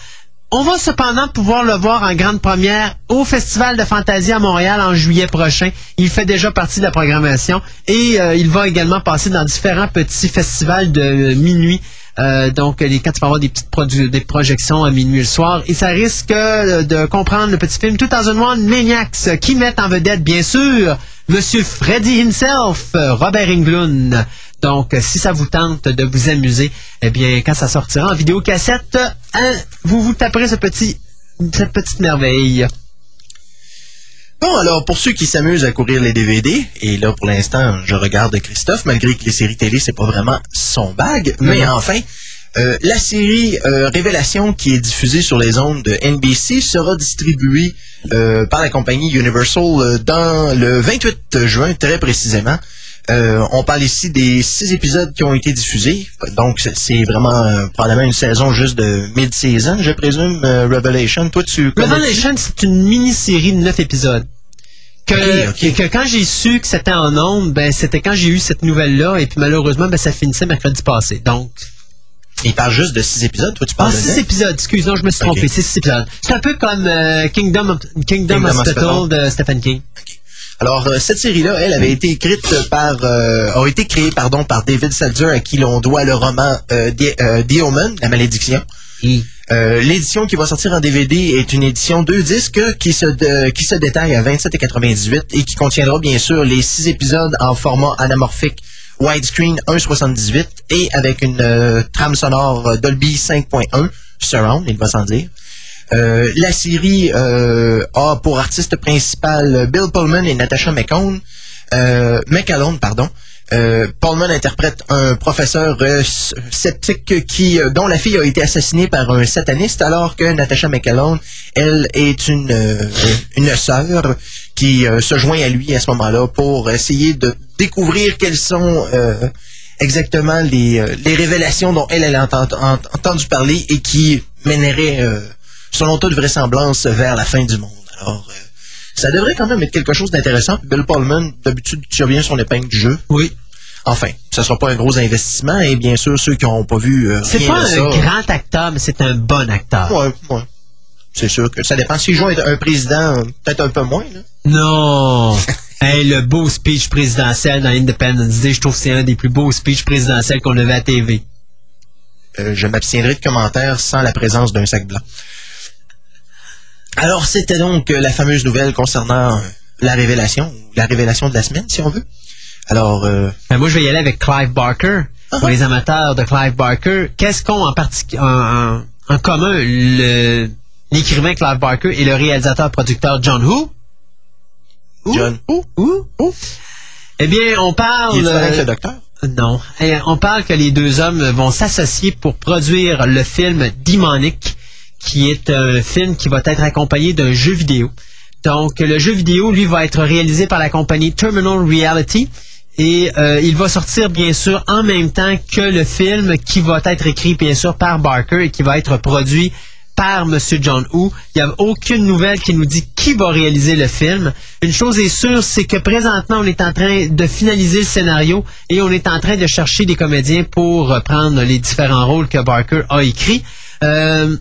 On va cependant pouvoir le voir en grande première au Festival de Fantasie à Montréal en juillet prochain. Il fait déjà partie de la programmation et euh, il va également passer dans différents petits festivals de euh, minuit. Euh, donc, les, quand il va y avoir des petites des projections à minuit le soir. Et ça risque de comprendre le petit film 2001 Maniacs euh, qui met en vedette, bien sûr, Monsieur Freddy himself, Robert Englund. Donc, euh, si ça vous tente de vous amuser, eh bien, quand ça sortira en vidéocassette, hein, vous vous taperez ce petit, cette petite merveille. Bon, alors, pour ceux qui s'amusent à courir les DVD, et là, pour l'instant, je regarde Christophe, malgré que les séries télé, c'est pas vraiment son bag, mais enfin, euh, la série euh, Révélation qui est diffusée sur les ondes de NBC sera distribuée euh, par la compagnie Universal dans le 28 juin, très précisément. Euh, on parle ici des six épisodes qui ont été diffusés, donc c'est- c'est vraiment euh, probablement une saison juste de mid-season, je présume, euh, Revelation. Toi, tu connais Revelation, c'est une mini-série de neuf épisodes. Que, que- que quand j'ai su que c'était en ondes, ben, c'était quand j'ai eu cette nouvelle-là, et puis malheureusement, ben, ça finissait mercredi passé. Donc, Il parle juste de six épisodes, toi tu Ah, parles de six épisodes, excuse, non, je me suis trompé, Ok. six épisodes. C'est un peu comme euh, Kingdom, of- Kingdom, Kingdom Hospital Hospital. de Stephen King. Alors, euh, cette série-là, elle avait été écrite par, euh, a été créée, pardon, par David Seltzer, à qui l'on doit le roman euh, The, The Omen, La Malédiction. Euh, L'édition qui va sortir en DVD est une édition deux disques qui se, de- qui se détaille à 27,98 et qui contiendra bien sûr les six épisodes en format anamorphique widescreen 1,78 et avec une euh, trame sonore Dolby 5.1 surround, il va sans dire. Euh, la série euh, a pour artiste principal euh, Bill Pullman et Natasha McCone, euh, McAlone, pardon. Euh, Pullman interprète un professeur sceptique qui, dont la fille a été assassinée par un sataniste, alors que Natasha McAlone, elle, est une une sœur qui se joint à lui à ce moment-là pour essayer de découvrir quelles sont exactement les, les révélations dont elle, elle a enten- ent- entendu parler et qui mèneraient, selon toute vraisemblance, vers la fin du monde. Alors, euh, ça devrait quand même être quelque chose d'intéressant. Bill Pullman, d'habitude, tu reviens son épingle du jeu. Oui. Enfin, ce sera pas un gros investissement et bien sûr, ceux qui n'ont pas vu euh, C'est pas un ça... grand acteur, mais c'est un bon acteur. Ouais, ouais. C'est sûr que ça dépend. S'il joue un un président, peut-être un peu moins. Là. Non! [LAUGHS] hey, le beau speech présidentiel dans Independence Day, je trouve que c'est un des plus beaux speeches présidentiels qu'on a vu à TV. Euh, je m'abstiendrai de commentaires sans la présence d'un sac blanc. Alors, c'était donc euh, la fameuse nouvelle concernant la révélation, ou la révélation de la semaine, si on veut. Alors, euh, Ben, moi, je vais y aller avec Clive Barker. Pour Ah. les amateurs de Clive Barker, qu'est-ce qu'ont en, partic- en, en- commun le- l'écrivain Clive Barker et le réalisateur-producteur John Who? Who? John, Who? Who? Eh bien, on parle... il est avec euh, le docteur. Non. Eh, on parle que les deux hommes vont s'associer pour produire le film Demonic, qui est un film qui va être accompagné d'un jeu vidéo. Donc, le jeu vidéo, lui, va être réalisé par la compagnie Terminal Reality. Et euh, il va sortir, bien sûr, en même temps que le film qui va être écrit, bien sûr, par Barker et qui va être produit par M. John Woo. Il n'y a aucune nouvelle qui nous dit qui va réaliser le film. Une chose est sûre, c'est que présentement, on est en train de finaliser le scénario et on est en train de chercher des comédiens pour prendre les différents rôles que Barker a écrits. Euh,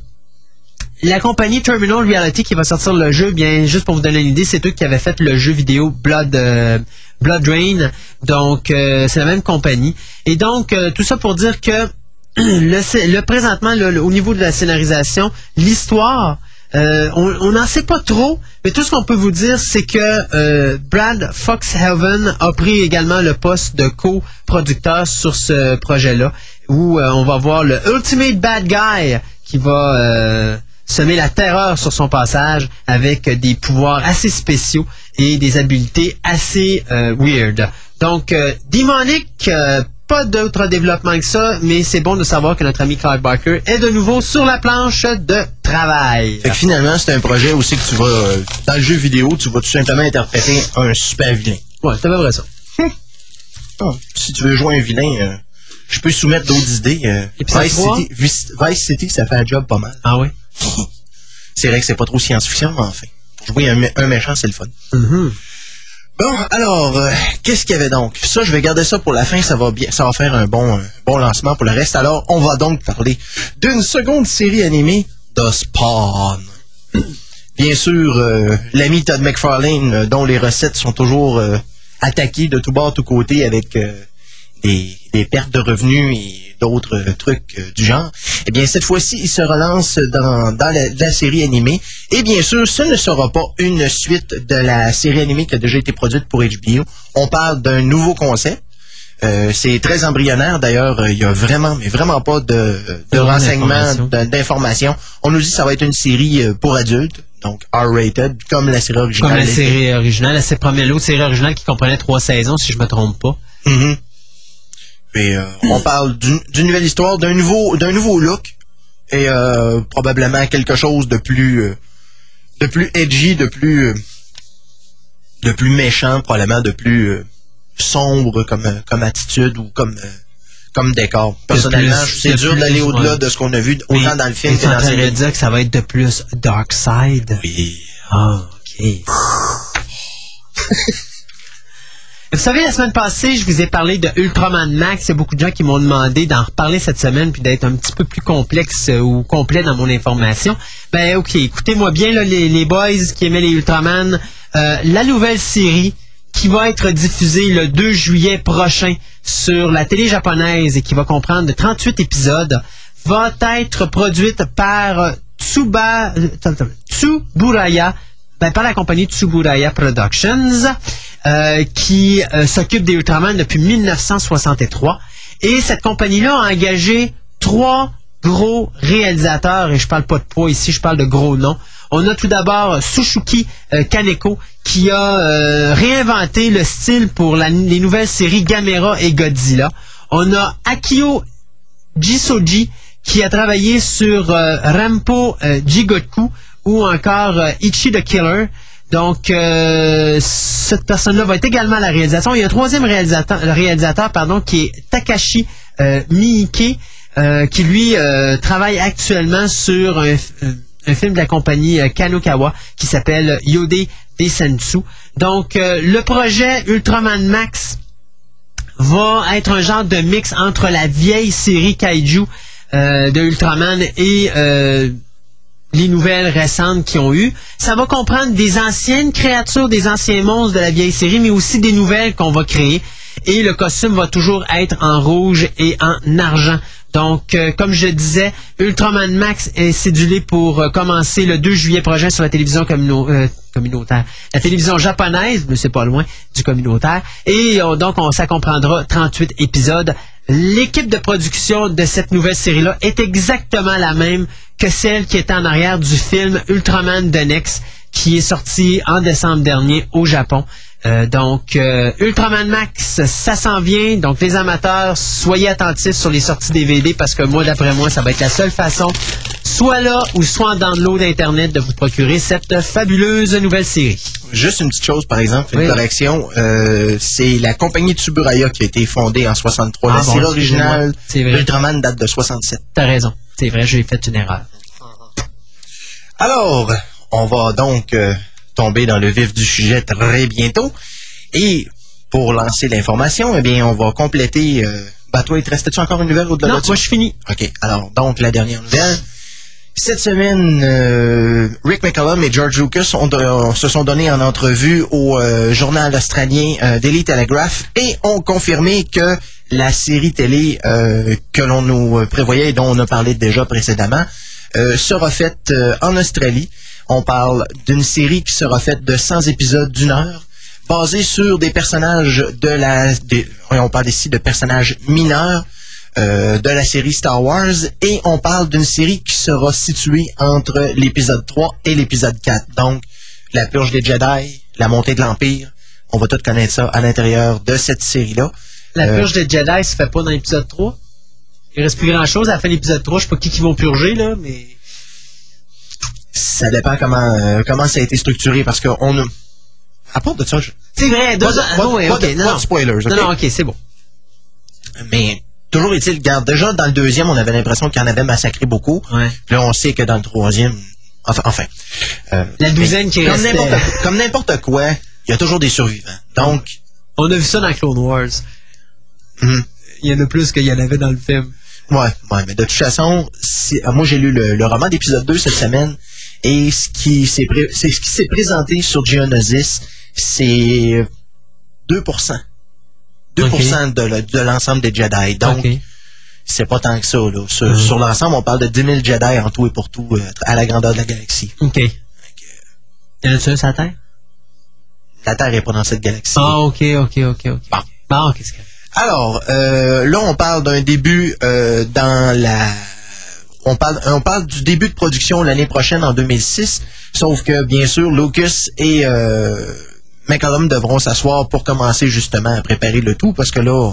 la compagnie Terminal Reality qui va sortir le jeu, bien juste pour vous donner une idée, c'est eux qui avaient fait le jeu vidéo Blood euh, Blood Rain. Donc euh, c'est la même compagnie. Et donc euh, tout ça pour dire que [CLEARS THROAT] le, présentement au niveau de la scénarisation, l'histoire euh, on n'en sait pas trop, mais tout ce qu'on peut vous dire, c'est que Brad Foxhaven a pris également le poste de co-producteur sur ce projet-là, où on va voir le Ultimate Bad Guy qui va semer la terreur sur son passage avec des pouvoirs assez spéciaux et des habiletés assez euh, weird. Donc, euh, Demonic, euh, pas d'autres développements que ça, mais c'est bon de savoir que notre ami Clive Barker est de nouveau sur la planche de travail. Fait que finalement, c'est un projet aussi que tu vas, dans le jeu vidéo, tu vas tout simplement interpréter un super vilain. Ouais, c'est à peu ça. Ah, si tu veux jouer un vilain, je peux soumettre d'autres idées. Vice? City, Vice City, ça fait un job pas mal. Ah oui? [LAUGHS] C'est vrai que c'est pas trop science-fiction, mais enfin. Pour jouer un, mé- un méchant, c'est le fun. Mhm. Bon, alors, euh, qu'est-ce qu'il y avait donc? Ça, je vais garder ça pour la fin, ça va bien, ça va faire un bon, bon lancement pour le reste. Alors, on va donc parler d'une seconde série animée, The Spawn. Bien sûr, euh, l'ami Todd McFarlane, euh, dont les recettes sont toujours attaquées de tout bord, tout côté avec euh, des, des pertes de revenus et d'autres euh, trucs euh, du genre. Eh bien, cette fois-ci, il se relance dans, dans la, la série animée. Et bien sûr, ce ne sera pas une suite de la série animée qui a déjà été produite pour HBO. On parle d'un nouveau concept. Euh, c'est très embryonnaire d'ailleurs, euh, il y a vraiment, mais vraiment pas de, de renseignements, d'informations. On nous dit que ça va être une série euh, pour adultes, donc R-rated, comme la série originale. Comme la série originale, la première l'autre série originale qui comprenait trois saisons, si je me trompe pas. Mhm. Et euh, on parle d'une nouvelle histoire, d'un nouveau, d'un nouveau look et euh, probablement quelque chose de plus, euh, de plus edgy, de plus, de plus méchant, probablement de plus sombre comme, comme attitude ou comme, comme décor. Personnellement, c'est dur d'aller au-delà ouais. de ce qu'on a vu autant dans le film que dans en la train de série. dire que ça va être de plus Dark Side? Oui. Ah, ok. [LAUGHS] Vous savez, la semaine passée, je vous ai parlé de Ultraman Max. Il y a beaucoup de gens qui m'ont demandé d'en reparler cette semaine puis d'être un petit peu plus complexe euh, ou complet dans mon information. Ben, ok, écoutez-moi bien, là, les, boys qui aimaient les Ultraman. Euh, la nouvelle série qui va être diffusée le 2 juillet prochain sur la télé japonaise et qui va comprendre de 38 épisodes, va être produite par Tsuba, euh, Tsuburaya, ben, par la compagnie Tsuburaya Productions, euh, qui euh, s'occupe des Ultraman depuis 1963. Et cette compagnie-là a engagé trois gros réalisateurs, et je parle pas de poids ici, je parle de gros noms. On a tout d'abord Sushuki euh, Kaneko qui a euh, réinventé le style pour les nouvelles séries Gamera et Godzilla. On a Akio Jisoji qui a travaillé sur euh, Rampo euh, Jigoku ou encore euh, Ichi the Killer. Donc, euh, cette personne-là va être également à la réalisation. Il y a un troisième réalisateur, réalisateur pardon, qui est Takashi euh, Miike, euh, qui lui euh, travaille actuellement sur un, un- film de la compagnie euh, Kanukawa qui s'appelle Yode Desensu. Donc, le projet Ultraman Max va être un genre de mix entre la vieille série Kaiju de Ultraman et les nouvelles récentes qui ont eu. Ça va comprendre des anciennes créatures, des anciens monstres de la vieille série, mais aussi des nouvelles qu'on va créer. Et le costume va toujours être en rouge et en argent. Donc, euh, comme je disais, Ultraman Max est cédulé pour euh, commencer le 2 juillet prochain sur la télévision euh, communautaire. La télévision japonaise, mais c'est pas loin du communautaire. Et donc, on, ça comprendra 38 épisodes. L'équipe de production de cette nouvelle série-là est exactement la même que celle qui était en arrière du film Ultraman The Next, qui est sorti en décembre dernier au Japon. Euh, donc, euh, Ultraman Max, ça s'en vient. Donc, les amateurs, soyez attentifs sur les sorties DVD parce que moi, d'après moi, ça va être la seule façon, soit là ou soit en download Internet, de vous procurer cette fabuleuse nouvelle série. Juste une petite chose, par exemple, une Oui. correction. Euh, c'est la compagnie Tsuburaya qui a été fondée en 63. Ah la bon, série originale c'est vrai. Ultraman date de 67. T'as raison. C'est vrai, j'ai fait une erreur. Alors, on va donc tomber dans le vif du sujet très bientôt. Et pour lancer l'information, eh bien, on va compléter... Euh, bah, toi, il te restait-tu encore une nouvelle au-delà de ça? moi, je finis. OK. Alors, donc, la dernière nouvelle. Cette semaine, euh, Rick McCallum et George Lucas ont don- se sont donnés en entrevue au euh, journal australien euh, Daily Telegraph et ont confirmé que la série télé euh, que l'on nous euh, prévoyait et dont on a parlé déjà précédemment euh, sera faite euh, en Australie. On parle d'une série qui sera faite de 100 épisodes d'une heure, basée sur des personnages de la... des- on parle ici de personnages mineurs euh, de la série Star Wars et on parle d'une série qui sera située entre l'épisode 3 et l'épisode 4. Donc, la purge des Jedi, la montée de l'Empire, on va tout connaître ça à l'intérieur de cette série-là. La Euh, purge des Jedi se fait pas dans l'épisode 3. Il reste plus grand chose à la fin de l'épisode 3. Je sais pas qui qui vont purger, là, mais. Ça dépend comment euh, comment ça a été structuré parce qu'on a... À part de ça, je- C'est vrai, deux Pas de- ans- pas ah ouais, pas ok, de- non, pas non. de spoilers? Non, non, ok, c'est bon. mais toujours est-il, regarde, déjà dans le deuxième, on avait l'impression qu'il y en avait massacré beaucoup. Ouais. Là, on sait que dans le troisième, enfin, enfin euh, La douzaine qui comme restait. comme n'importe quoi, il y a toujours des survivants. Donc, On a vu ça dans Clone Wars. hum, Il y en a plus qu'il y en avait dans le film. Ouais, ouais, mais de toute façon, si- moi j'ai lu le, le roman d'épisode 2 cette semaine et ce qui s'est pré- c'est ce qui s'est présenté sur Geonosis, c'est 2%. 2% de, de l'ensemble des Jedi. Donc, c'est pas tant que ça. Là. Sur, sur l'ensemble, on parle de 10 000 Jedi en tout et pour tout euh, à la grandeur de la galaxie. Ok. Y en a-tu un sur la Terre? La Terre est pas dans cette galaxie. Ah, ok, ok, ok, ok. Bon. Correct. Alors, euh, là, on parle d'un début euh, dans la... On parle, on parle du début de production l'année prochaine, en 2006, sauf que, bien sûr, Lucas et euh, devront s'asseoir pour commencer justement à préparer le tout, parce que là,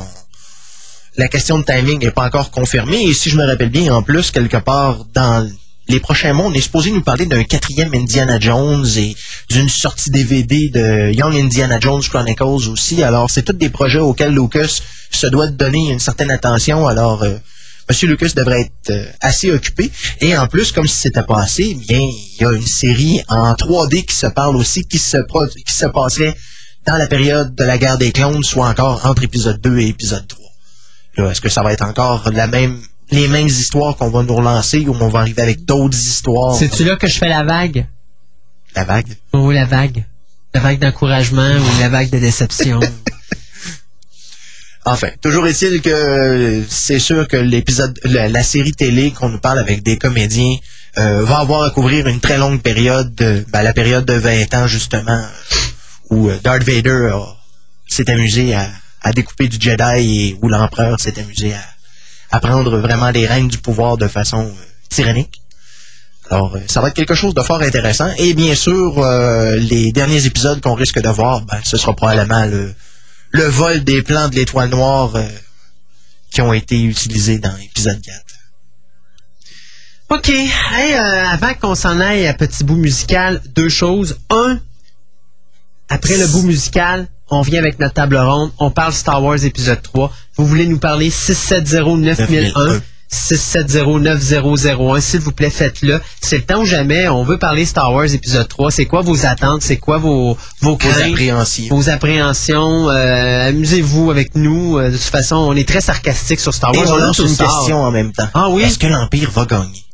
la question de timing n'est pas encore confirmée, et si je me rappelle bien, en plus, quelque part dans les prochains mois, on est supposé nous parler d'un quatrième Indiana Jones et d'une sortie DVD de Young Indiana Jones Chronicles aussi. Alors, c'est tous des projets auxquels Lucas se doit de donner une certaine attention. Alors, euh, Monsieur Lucas devrait être euh, assez occupé. Et en plus, comme si c'était pas assez, bien, il y a une série en 3D qui se parle aussi, qui se, qui se passerait dans la période de la guerre des clones, soit encore entre épisode 2 et épisode 3. Là, Est-ce que ça va être encore la même, les mêmes histoires qu'on va nous relancer ou on va arriver avec d'autres histoires? C'est-tu là que je fais la vague? La vague? Oh, la vague. La vague d'encouragement ou la vague de déception. [LAUGHS] Enfin, toujours est-il que c'est sûr que l'épisode, la, série télé qu'on nous parle avec des comédiens euh, va avoir à couvrir une très longue période, de- ben, la période de 20 ans justement, où euh, Darth Vader s'est amusé à, découper du Jedi et où l'empereur s'est amusé à, prendre vraiment les rênes du pouvoir de façon euh, tyrannique. Alors, euh, ça va être quelque chose de fort intéressant. Et bien sûr, euh, les derniers épisodes qu'on risque de voir, ben, ce sera probablement le, le vol des plans de l'étoile noire euh, qui ont été utilisés dans l'épisode 4. OK. Hey, euh, avant qu'on s'en aille à petit bout musical, deux choses. Un, après le bout musical, on vient avec notre table ronde, on parle Star Wars épisode 3. Vous voulez nous parler 670-9001, 670-9001, s'il vous plaît, faites-le. C'est le temps ou jamais, on veut parler Star Wars épisode 3. C'est quoi vos attentes? C'est quoi vos, vos Vos appréhensions. vos appréhensions, euh, amusez-vous avec nous. Euh, de toute façon, on est très sarcastique sur Star Et Wars. on a lance une question en même temps. Ah oui? Est-ce que l'Empire va gagner?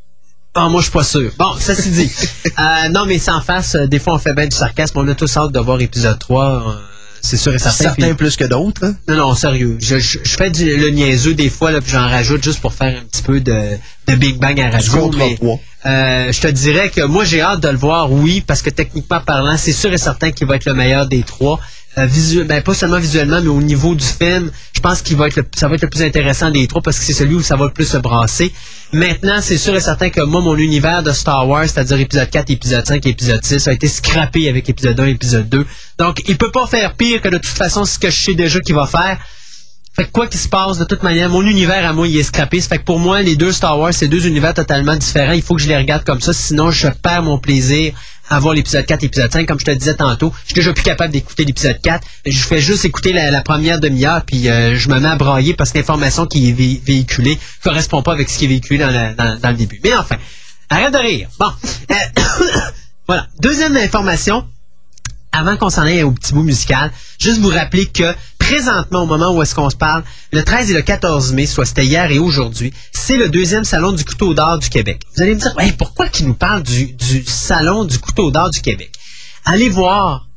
Ah, moi, je suis pas sûr. Bon, ça c'est dit. [LAUGHS] Euh, non, mais sans face, euh, des fois, on fait bien du sarcasme. On a tous hâte de voir épisode 3. C'est sûr et certain. Certains plus que d'autres. hein? non, non, sérieux. Je, je, je fais du, le niaiseux des fois, là, puis j'en rajoute juste pour faire un petit peu de, de Big Bang à radio. mais, euh, je te dirais que moi, j'ai hâte de le voir, oui, parce que techniquement parlant, c'est sûr et certain qu'il va être le meilleur des trois. Euh, ben, pas seulement visuellement, mais au niveau du film, je pense qu'il va être le, ça va être le plus intéressant des trois parce que c'est celui où ça va le plus se brasser. Maintenant, c'est sûr et certain que moi, mon univers de Star Wars, c'est-à-dire épisode 4, épisode 5, épisode 6, a été scrappé avec épisode 1, épisode 2. Donc, il peut pas faire pire que de toute façon ce que je sais déjà qu'il va faire. Fait que quoi qu'il se passe, de toute manière, mon univers à moi, il est scrappé. Fait que pour moi, les deux Star Wars, c'est deux univers totalement différents. Il faut que je les regarde comme ça, sinon je perds mon plaisir à voir l'épisode 4 et l'épisode 5. Comme je te disais tantôt, je suis déjà plus capable d'écouter l'épisode 4. Je fais juste écouter la, première demi-heure, puis euh, je me mets à brailler parce que l'information qui est vé- véhiculée correspond pas avec ce qui est véhiculé dans, dans- le début. Mais enfin, arrête de rire. Bon. [COUGHS] Voilà. Deuxième information avant qu'on s'en aille au petit bout musical, juste vous rappeler que présentement, au moment où est-ce qu'on se parle, le 13 et le 14 mai, soit c'était hier et aujourd'hui, c'est le deuxième salon du couteau d'or du Québec. Vous allez me dire, pourquoi qu'il nous parle du, du salon du couteau d'or du Québec? Allez voir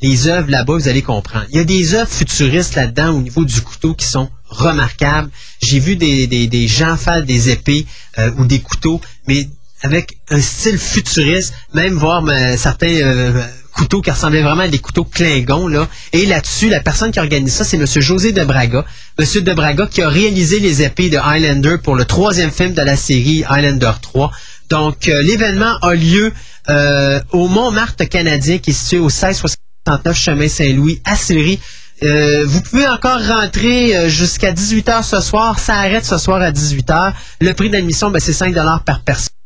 les œuvres là-bas, vous allez comprendre. Il y a des œuvres futuristes là-dedans au niveau du couteau qui sont remarquables. J'ai vu des, des, gens faire des épées euh, ou des couteaux, mais avec un style futuriste, même voir euh, certains euh, couteaux qui ressemblaient vraiment à des couteaux Klingon. Là. Et là-dessus, la personne qui organise ça, c'est M. José de Braga. M. de Braga qui a réalisé les épées de Highlander pour le troisième film de la série Highlander 3. Donc, euh, l'événement a lieu euh, au Montmartre canadien qui est situé au 1669 chemin Saint-Louis à Sillery. Euh, vous pouvez encore rentrer euh, jusqu'à 18h ce soir. Ça arrête ce soir à 18h. Le prix d'admission, ben, c'est 5 par personne.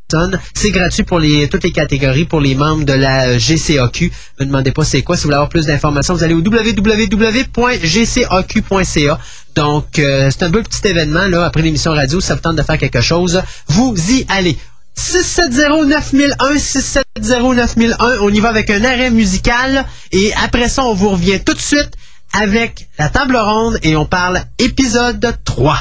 C'est gratuit pour les, toutes les catégories pour les membres de la GCAQ. Ne me demandez pas c'est quoi. Si vous voulez avoir plus d'informations, vous allez au www.gcaq.ca. Donc, euh, c'est un peu petit événement là après l'émission radio. Ça vous tente de faire quelque chose, vous y allez. 670-9001, 670-9001. On y va avec un arrêt musical. Et après ça, on vous revient tout de suite avec la table ronde et on parle épisode 3.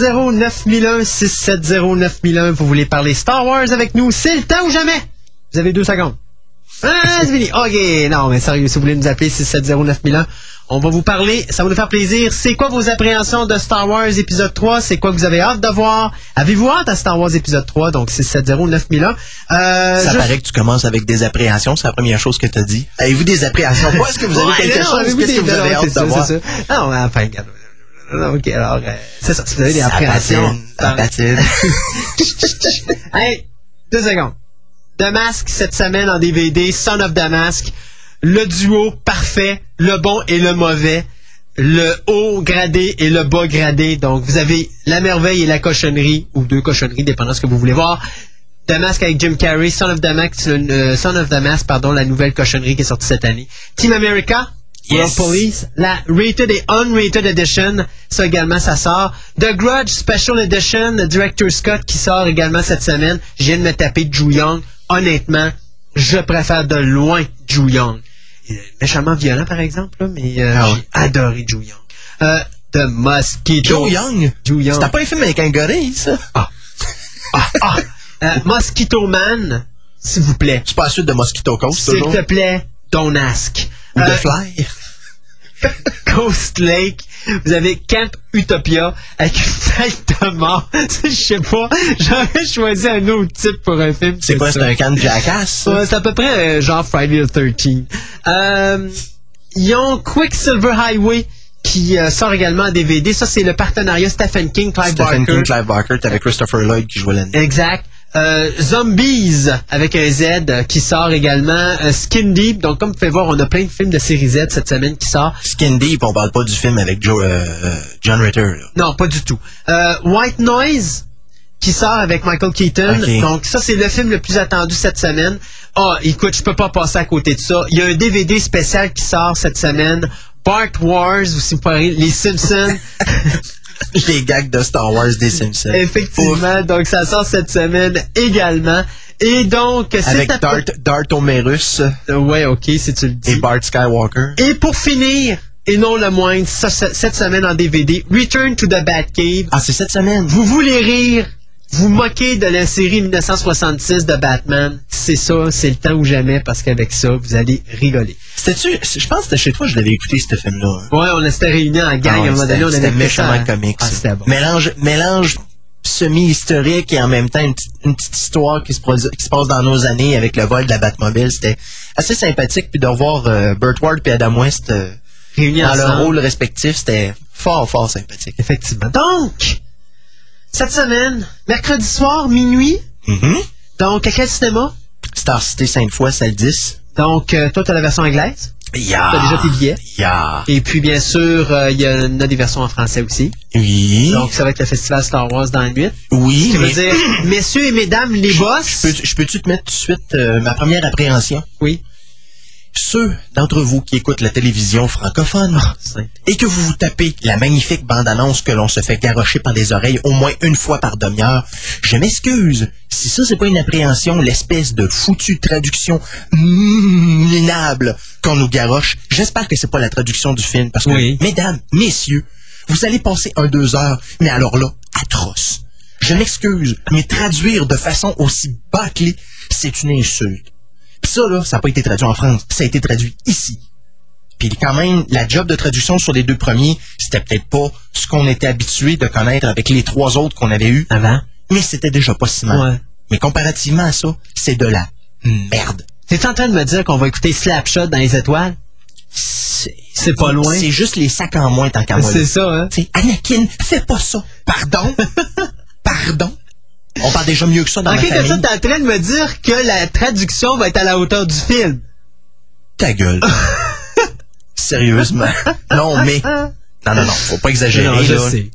670-9001, 670-9001. Vous voulez parler Star Wars avec nous? C'est le temps ou jamais? Vous avez deux secondes. Ah, c'est fini. OK. Non, mais sérieux, si vous voulez nous appeler 670-9001, on va vous parler. Ça va nous faire plaisir. C'est quoi vos appréhensions de Star Wars épisode 3? C'est quoi que vous avez hâte de voir? Avez-vous hâte à Star Wars épisode 3? Donc, 670-9001. Euh, Ça je- paraît que tu commences avec des appréhensions, c'est la première chose que tu as dit. Avez-vous des appréhensions? Est-ce que vous avez quelque non, chose? Qu'est-ce que vous avez hâte de voir? Non, mais enfin, regarde. OK, alors, euh, c'est ça. Si vous avez des appréhensions. ça patine. [LAUGHS] hey, deux secondes. Damask cette semaine en DVD, Son of Damask, le duo parfait, le bon et le mauvais, le haut gradé et le bas gradé. Donc vous avez la merveille et la cochonnerie, ou deux cochonneries, dépendant de ce que vous voulez voir. Damask avec Jim Carrey, Son of Damask, euh, Son of Damask, pardon, la nouvelle cochonnerie qui est sortie cette année. Team America, Yes. Police, la Rated et Unrated Edition, ça également, ça sort. The Grudge Special Edition, Director Scott qui sort également cette semaine. Je viens de me taper Ju Young. Honnêtement, je préfère de loin Ju Young. Il est méchamment violent, par exemple, là, mais euh, Ah ouais. j'ai adoré Ju Young. Euh, The Mosquito. Joe Young? Ju Young. C'était pas un film avec un gorille, ça? Euh, Mosquito Man, s'il vous plaît. C'est pas la suite de Mosquito Coast, S'il te plaît, don't ask. Ou Euh, de Fly? Coast Lake, vous avez Camp Utopia avec une fête de mort. Je sais pas, j'aurais choisi un autre type pour un film. C'est quoi, c'est un can de jackass? Ouais, c'est à peu près euh, genre Friday the 13 euh, Ils ont Quicksilver Highway qui euh, sort également en DVD. Ça, c'est le partenariat Stephen King, Clive Stephen Barker. King, Clive Barker, t'avais Christopher Lloyd qui jouait l'année. Exact. Euh, Zombies avec un Z euh, qui sort également. Euh, Skin Deep. Donc, comme vous pouvez voir, on a plein de films de série Z cette semaine qui sort. Skin Deep, on parle pas du film avec Joe, euh, John Ritter, là. Non, pas du tout. Euh, White Noise qui sort avec Michael Keaton. Donc ça c'est le film le plus attendu cette semaine. Ah, écoute, je peux pas passer à côté de ça. Il y a un DVD spécial qui sort cette semaine. Bart Wars, ou si vous préférez, Les Simpsons. [LAUGHS] [LAUGHS] Les gags de Star Wars des Simpsons. Effectivement, donc ça sort cette semaine également. Et donc, c'est Avec Dart, Dart Omerus Euh, Ouais, ok, si tu le dis. et Bart Skywalker. Et pour finir, et non le moindre, cette semaine en DVD, Return to the Batcave. Ah, c'est cette semaine. Vous voulez rire, vous moquez de la série 1966 de Batman. C'est ça, c'est le temps ou jamais, parce qu'avec ça, vous allez rigoler. C'était-tu, je pense que c'était chez toi que je l'avais écouté, ce film-là. Ouais, on s'était réunis en gang, Ah ouais, à un moment donné, on avait méchamment comique. Ah, c'était bon. Mélange, mélange semi-historique et en même temps une, petite- une petite histoire qui se, produit- qui se passe dans nos années avec le vol de la Batmobile. C'était assez sympathique. Puis de revoir euh, Burt Ward et Adam West euh, Réunis dans leur ensemble. rôle respectif, c'était fort, fort sympathique. Effectivement. Donc, cette semaine, mercredi soir, minuit, Mhm. donc à quel cinéma? Star City Sainte-Foy, salle 10. Donc, euh, toi, tu as la version anglaise? Ya. T'as déjà tes billets? Ya. Et puis, bien sûr, euh, il y a, on a des versions en français aussi. Oui. Donc, ça va être le festival Star Wars dans la nuit. oui, mais veut dire, [CLEARS THROAT] messieurs et mesdames, les boss. je peux- peux-tu te mettre tout de suite euh, ma première appréhension? Oui. Ceux d'entre vous qui écoutent la télévision francophone et que vous vous tapez la magnifique bande-annonce que l'on se fait garrocher par les oreilles au moins une fois par demi-heure, je m'excuse. Si ça, c'est pas une appréhension, l'espèce de foutue traduction minable qu'on nous garoche, j'espère que c'est pas la traduction du film parce que, Oui. mesdames, messieurs, vous allez passer un deux heures, mais alors là, atroce. Je m'excuse, mais traduire de façon aussi bâclée, c'est une insulte. Ça, là, ça n'a pas été traduit en France, ça a été traduit ici. Puis quand même, la job de traduction sur les deux premiers, c'était peut-être pas ce qu'on était habitué de connaître avec les trois autres qu'on avait eus, Avant. mais c'était déjà pas si mal. Ouais. Mais comparativement à ça, c'est de la merde. T'es en train de me dire qu'on va écouter Slapshot dans les étoiles? C'est pas loin. C'est juste les sacs en moins tant qu'à moi. C'est ça, hein? Tu sais, Anakin, fais pas ça. Pardon? [LAUGHS] Pardon? On parle déjà mieux que ça dans En quelque famille. sorte, t'es en train de me dire que la traduction va être à la hauteur du film. Ta gueule. [LAUGHS] Sérieusement. Non, mais... Non, non, non, faut pas exagérer. Non, je là. sais.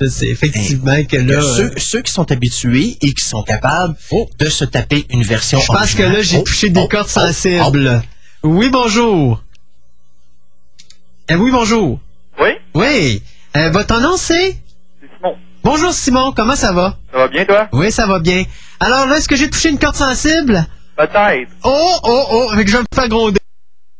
Je sais, effectivement que là... Que ceux, euh, ceux qui sont habitués et qui sont capables de se taper une version Je pense que là, j'ai Oh, touché des oh, cordes oh, sensibles. Oui, bonjour. Eh oui, bonjour. Oui, Oui. Euh, votre nom, c'est? Bonjour, Simon. Comment ça va? Ça va bien, toi? Oui, ça va bien. Alors là, est-ce que j'ai touché une corde sensible? Peut-être. Oh, oh, oh, fait que je vais me faire gronder.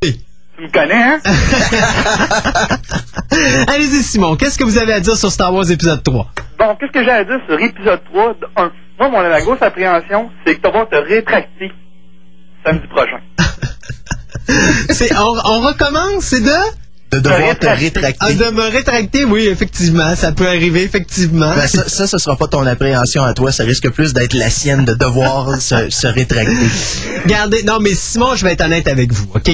Tu me connais, hein? [LAUGHS] Allez-y, Simon. Qu'est-ce que vous avez à dire sur Star Wars épisode 3? Bon, qu'est-ce que j'ai à dire sur épisode 3? De un, moi, mon, ma grosse appréhension, c'est que tu vas te rétracter samedi prochain. [LAUGHS] On, on recommence, c'est de? De devoir te rétracter. Ah, de me rétracter, oui, effectivement. Ça peut arriver, effectivement. Ben, ça, ça, ce sera pas ton appréhension à toi. Ça risque plus d'être la sienne de devoir [LAUGHS] se, se rétracter. Regardez, non, mais Simon, je vais être honnête avec vous, OK?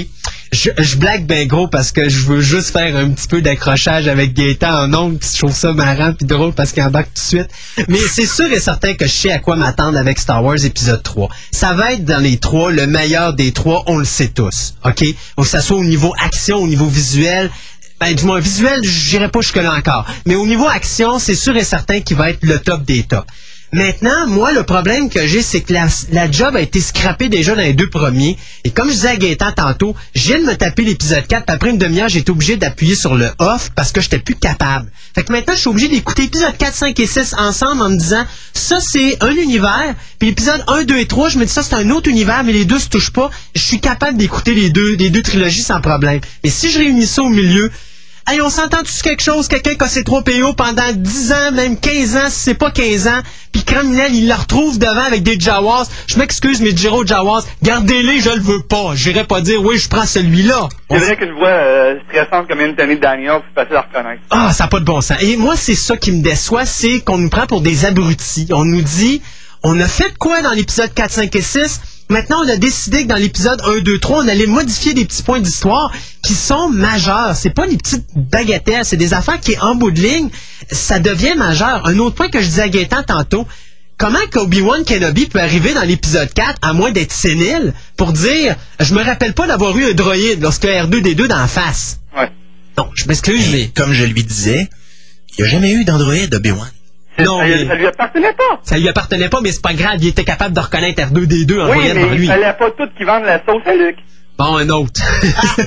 Je, blague ben gros parce que je veux juste faire un petit peu d'accrochage avec Gaëtan en ongle, je trouve ça marrant puis drôle parce qu'il embarque tout de suite. Mais c'est sûr et certain que je sais à quoi m'attendre avec Star Wars épisode 3. Ça va être dans les trois, le meilleur des trois, on le sait tous, OK? Que ça soit au niveau action, au niveau visuel, ben, du moins visuel, j'irai pas jusque-là encore. Mais au niveau action, c'est sûr et certain qu'il va être le top des tops. Maintenant, moi, le problème que j'ai, c'est que la, la job a été scrappée déjà dans les deux premiers. Et comme je disais à Gaëtan tantôt, viens de me taper l'épisode 4, puis après une demi-heure, j'ai été obligé d'appuyer sur le off parce que j'étais plus capable. Fait que maintenant, je suis obligé d'écouter épisode 4, 5 et 6 ensemble en me disant, ça, c'est un univers, puis épisode 1, 2 et 3, je me dis ça, c'est un autre univers, mais les deux se touchent pas. Je suis capable d'écouter les deux, les deux trilogies sans problème. Mais si je réunis ça au milieu, Hey, on s'entend tous quelque chose, quelqu'un qui a ses trois PO pendant 10 ans, même 15 ans, si c'est pas 15 ans, puis criminel, il le retrouve devant avec des Jawas. Je m'excuse, mais Jiro Jawas, gardez-les, je le veux pas. J'irai pas dire, oui, je prends celui-là. C'est vrai que je vois euh, stressante comme Anthony Daniels, c'est facile à reconnaître. Ah, ça n'a pas de bon sens. Et moi, c'est ça qui me déçoit, c'est qu'on nous prend pour des abrutis. On nous dit, on a fait quoi dans l'épisode 4, 5 et 6? Maintenant, on a décidé que dans l'épisode 1, 2, 3, on allait modifier des petits points d'histoire qui sont majeurs. C'est pas des petites bagatelles, c'est des affaires qui, en bout de ligne, ça devient majeur. Un autre point que je disais à Gaëtan tantôt, comment qu'Obi-Wan Kenobi peut arriver dans l'épisode 4, à moins d'être sénile, pour dire, je me rappelle pas d'avoir eu un droïde lorsque R2D2 d'en face. Ouais. Non, je m'excuse, mais... Comme je lui disais, il n'y a jamais eu d'Android Obi-Wan. Non, ça, mais- ça lui appartenait pas. Ça lui appartenait pas, mais c'est pas grave, il était capable de reconnaître R2D2 en Oui, voyant mais devant il lui. fallait pas tout qui vendent la sauce à Luc. Bon, un autre. [LAUGHS]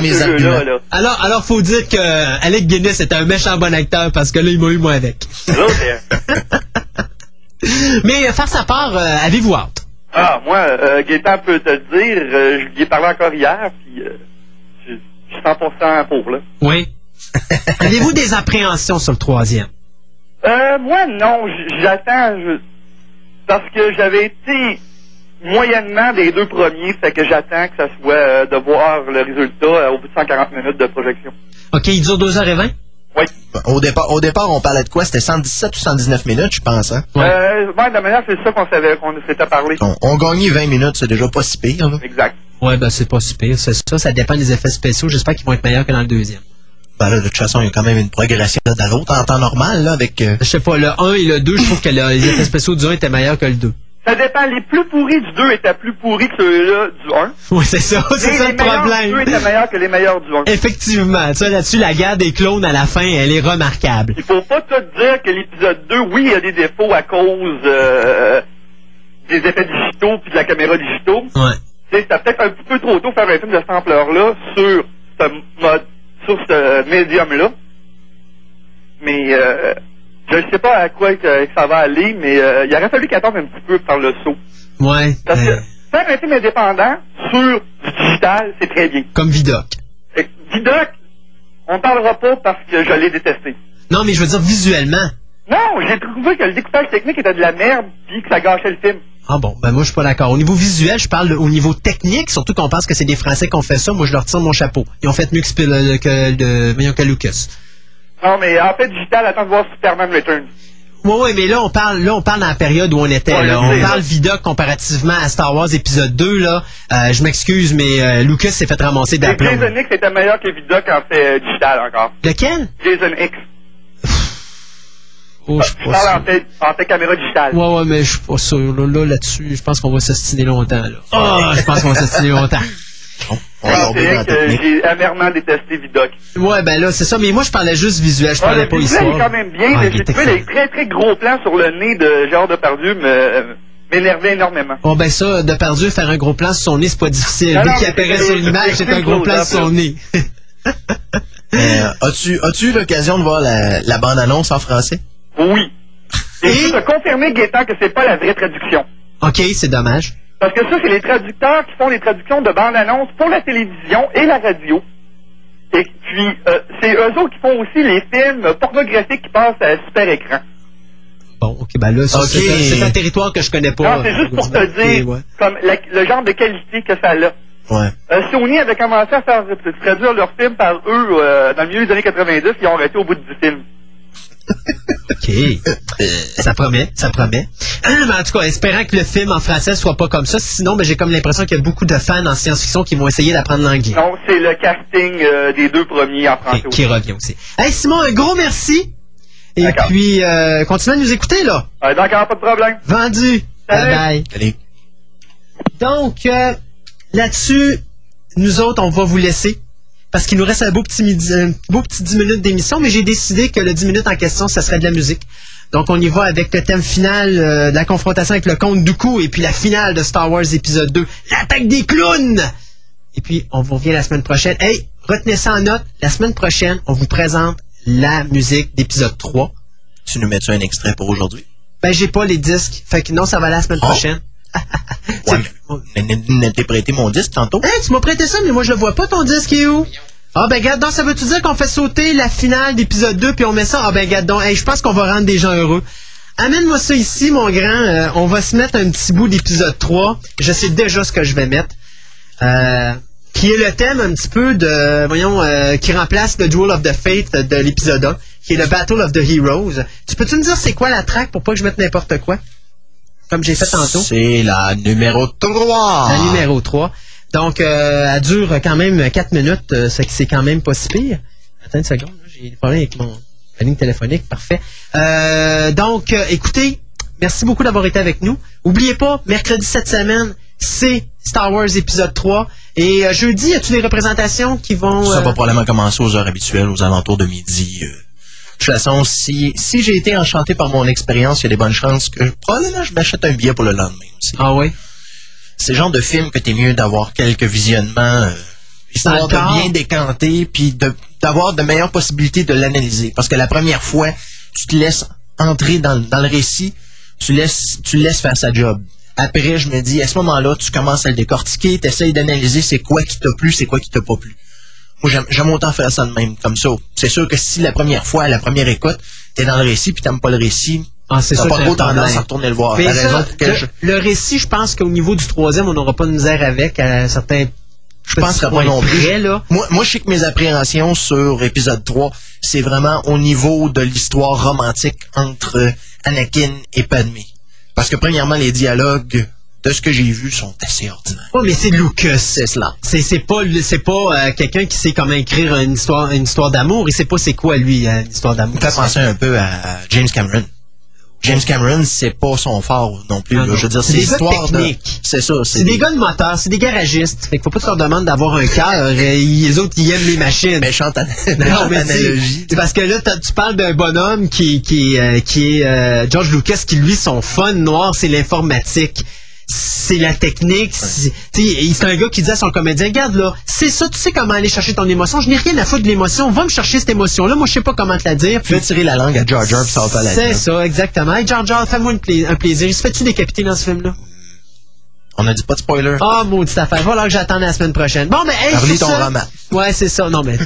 Mes arguments. là. alors, alors, faut dire que Alec Guinness était un méchant bon acteur parce que là, il m'a eu moi avec. L'autre, [LAUGHS] Mais euh, faire sa part, euh, avez-vous hâte? Ah, moi, euh, Gaétan peut te le dire, euh, je lui ai parlé encore hier, puis euh, je je suis 100% pour, là. Oui. [LAUGHS] avez-vous des appréhensions sur le troisième? Euh, moi, non, j'attends, je- parce que j'avais été moyennement des deux premiers, fait que j'attends que ça soit euh, de voir le résultat euh, au bout de 140 minutes de projection. OK, il dure 2h20? Oui. Au départ, au départ, on parlait de quoi? C'était 117 ou 119 minutes, je pense. Hein? Ouais. Euh, ouais, de manière, c'est ça qu'on savait, qu'on s'était parlé. On, on gagnait 20 minutes, c'est déjà pas si pire. Là. Exact. Ouais, ben c'est pas super, c'est ça. Ça dépend des effets spéciaux. J'espère qu'ils vont être meilleurs que dans le deuxième. Ben là, de toute façon, il y a quand même une progression dans l'autre en temps normal, là, avec... euh, Je sais pas, le 1 et le 2, je trouve que le- les effets spéciaux du 1 étaient meilleurs que le 2. Ça dépend, les plus pourris du 2 étaient plus pourris que ceux-là du 1. Oui, c'est ça, c'est ça les le meilleurs du 2 problème. étaient meilleurs que les meilleurs du 1. Effectivement, tu sais, là-dessus, la guerre des clones à la fin, elle est remarquable. Il faut pas tout dire que l'épisode 2, oui, il y a des défauts à cause euh, des effets digitaux puis de la caméra digitaux. Ouais. Tu sais, C'est peut-être un petit peu trop tôt de faire un film de cette ampleur-là sur ce mode, sur ce médium-là. Mais euh, je ne sais pas à quoi que, que ça va aller, mais euh, il aurait fallu qu'il attende un petit peu par le saut. Ouais. Parce euh, que faire un film indépendant sur du digital, c'est très bien. comme Vidoc. Vidoc, on parlera pas parce que je l'ai détesté. Non, mais je veux dire visuellement. Non, j'ai trouvé que le découpage technique était de la merde puis que ça gâchait le film. Ah bon, ben moi je suis pas d'accord. Au niveau visuel, je parle au niveau technique, surtout qu'on pense que c'est des Français qui ont fait ça, moi je leur tire mon chapeau. Ils ont fait mieux que, Spiel- que, de, voyons, que Lucas. Non, mais en fait, digital, attends de voir Superman Returns. Ouais, ouais, mais là on parle, là on parle dans la période où on était. Ouais, là. je On parle. Vidoc comparativement à Star Wars épisode 2 là. Euh, je m'excuse, mais euh, Lucas s'est fait ramasser d'aplomb. Jason X était meilleur que Vidoc en fait euh, digital encore. Lequel? Jason X. Oh, je parle en fait caméra digitale. Ouais, ouais, mais je suis pas sûr. Là, là, là-dessus, je pense qu'on va s'ostiner longtemps. Là. Ah, je pense qu'on va s'ostiner longtemps. on va Ah, j'ai amèrement détesté Vidoc. Ouais, ben là, c'est ça. Mais moi, je parlais juste visuel. Je Ouais, parlais le pas visuel histoire. est quand même bien, mais les très très gros plans sur le nez de Gérard Depardieu me- euh, m'énervait énormément. Bon, ben ça, de perdu, faire un gros plan sur son nez, c'est pas difficile. Non, Dès qu'il apparaît sur l'image, c'est un gros plan sur son nez. [LAUGHS] Euh, as-tu as-tu eu l'occasion de voir la, la bande-annonce en français? Oui. Et Et- je peux te confirmer, Gaétan, que c'est pas la vraie traduction. OK, c'est dommage. Parce que ça, c'est les traducteurs qui font les traductions de bandes-annonces pour la télévision et la radio. Et Puis, euh, c'est eux autres qui font aussi les films pornographiques qui passent à super écran. Bon, ok, ben là, c'est un- territoire que je connais pas. Non, c'est juste pour te euh, dire ouais. comme la- le genre de qualité que ça a. Ouais. Euh, Sony avait commencé à faire à traduire leurs films par eux euh, dans le milieu des années 90, ils ont arrêté au bout de 10 films. [LAUGHS] OK. ça promet, ça promet. Mais en tout cas, espérant que le film en français soit pas comme ça. Sinon, ben, j'ai comme l'impression qu'il y a beaucoup de fans en science-fiction qui vont essayer d'apprendre l'anglais. Non, c'est le casting euh, des deux premiers en français. Et qui revient aussi. Hey, Simon, un gros merci. Et puis, euh, continuez à nous écouter, là. Euh, D'accord, pas de problème. Vendu. Salut. Bye bye. Allez. Donc, euh, là-dessus, nous autres, on va vous laisser. Parce qu'il nous reste un beau petit, midi- un beau petit 10 minutes d'émission, mais j'ai décidé que le 10 minutes en question, ça serait de la musique. Donc, on y va avec le thème final euh, de la confrontation avec le comte Dooku et puis la finale de Star Wars épisode 2, l'attaque des clowns! Et puis, on vous revient la semaine prochaine. Hey, retenez ça en note. La semaine prochaine, on vous présente la musique d'épisode 3. Tu nous mets-tu un extrait pour aujourd'hui? Ben, j'ai pas les disques. Fait que non, ça va la semaine Oh. prochaine. Ouais, mais prêté mon disque tantôt? Hey, tu m'as prêté ça, mais moi, je le vois pas, ton disque est où? Ah, ben, donc, ça veut-tu dire qu'on fait sauter la finale d'épisode 2 puis on met ça? Ah, ben, donc, hey, je pense qu'on va rendre des gens heureux. Amène-moi ça ici, mon grand. Euh, on va se mettre un petit bout d'épisode 3. Je sais déjà ce que je vais mettre. Euh, qui est le thème un petit peu de, voyons, euh, qui remplace le Duel of the Fate de l'épisode 1, qui est le Battle of the Heroes. Tu peux-tu me dire c'est quoi la track pour pas que je mette n'importe quoi? Comme j'ai fait tantôt. C'est la numéro 3. La numéro 3. Donc, euh, elle dure quand même 4 minutes, euh, c'est que c'est quand même pas si pire. Attends une seconde, j'ai des problèmes avec mon ma ligne téléphonique, parfait. Euh, donc, euh, écoutez, merci beaucoup d'avoir été avec nous. Oubliez pas, mercredi cette semaine, c'est Star Wars épisode 3. Et euh, jeudi, y a-tu des représentations qui vont... Ça euh, va probablement commencer aux heures habituelles, aux alentours de midi. De toute façon, si, si j'ai été enchanté par mon expérience, il y a des bonnes chances que probablement je m'achète un billet pour le lendemain aussi. Ah oui? C'est le genre de film que t'es mieux d'avoir quelques visionnements, euh, histoire de bien décanter, puis de- d'avoir de meilleures possibilités de l'analyser. Parce que la première fois, tu te laisses entrer dans, dans le récit, tu laisses, tu laisses faire sa job. Après, je me dis, à ce moment-là, tu commences à le décortiquer, tu essayes d'analyser c'est quoi qui t'a plu, c'est quoi qui t'a pas plu. Moi, j'aime- autant faire ça de même, comme ça. C'est sûr que si la première fois, la première écoute, t'es dans le récit puis t'aimes pas le récit, Ah, c'est t'as sûr pas trop tendance à retourner le voir. Mais ça, raison pour le, je, le récit, je pense qu'au niveau du troisième, on n'aura pas de misère avec à certains je penserais pas non points plus. près, là. Moi, moi, je sais que mes appréhensions sur épisode 3, c'est vraiment au niveau de l'histoire romantique entre Anakin et Padmé. Parce que premièrement, les dialogues de ce que j'ai vu sont assez ordinaires. Oh, mais c'est Lucas. C'est cela. C'est c'est pas c'est pas euh, quelqu'un qui sait comment écrire une histoire une histoire d'amour. Il sait pas c'est quoi lui euh, une histoire d'amour. Ça penser un peu à James Cameron. James Cameron, c'est pas son fort non plus. Ah non. Je veux dire, C'est l'histoire de... C'est ça. C'est des gars de moteur, c'est des garagistes. Fait qu'il faut pas tu leur demandes d'avoir un cœur. euh, Les autres, ils aiment les machines. méchantes an- [LAUGHS] Non, méchante mais c'est- analogie. c'est parce que là, tu parles d'un bonhomme qui, qui, euh, qui est euh, George Lucas, qui lui, son fun noir, c'est l'informatique. C'est la technique. C'est un gars qui dit à son comédien, regarde là, c'est ça, tu sais comment aller chercher ton émotion. Je n'ai rien à foutre de l'émotion. Va me chercher cette émotion-là. Moi, je sais pas comment te la dire. Tu fais tirer la langue à Jar Jar puis ça va pas la C'est ça, exactement. Hey, Jar Jar, fais-moi pla- un plaisir. Il se fait-tu décapiter dans ce film-là? On a dit pas de spoiler. Ah, maudite affaire. Voilà que j'attends la semaine prochaine. Bon, ben, hey, sur ton ce- roman. Ouais, c'est ça. Non, mais.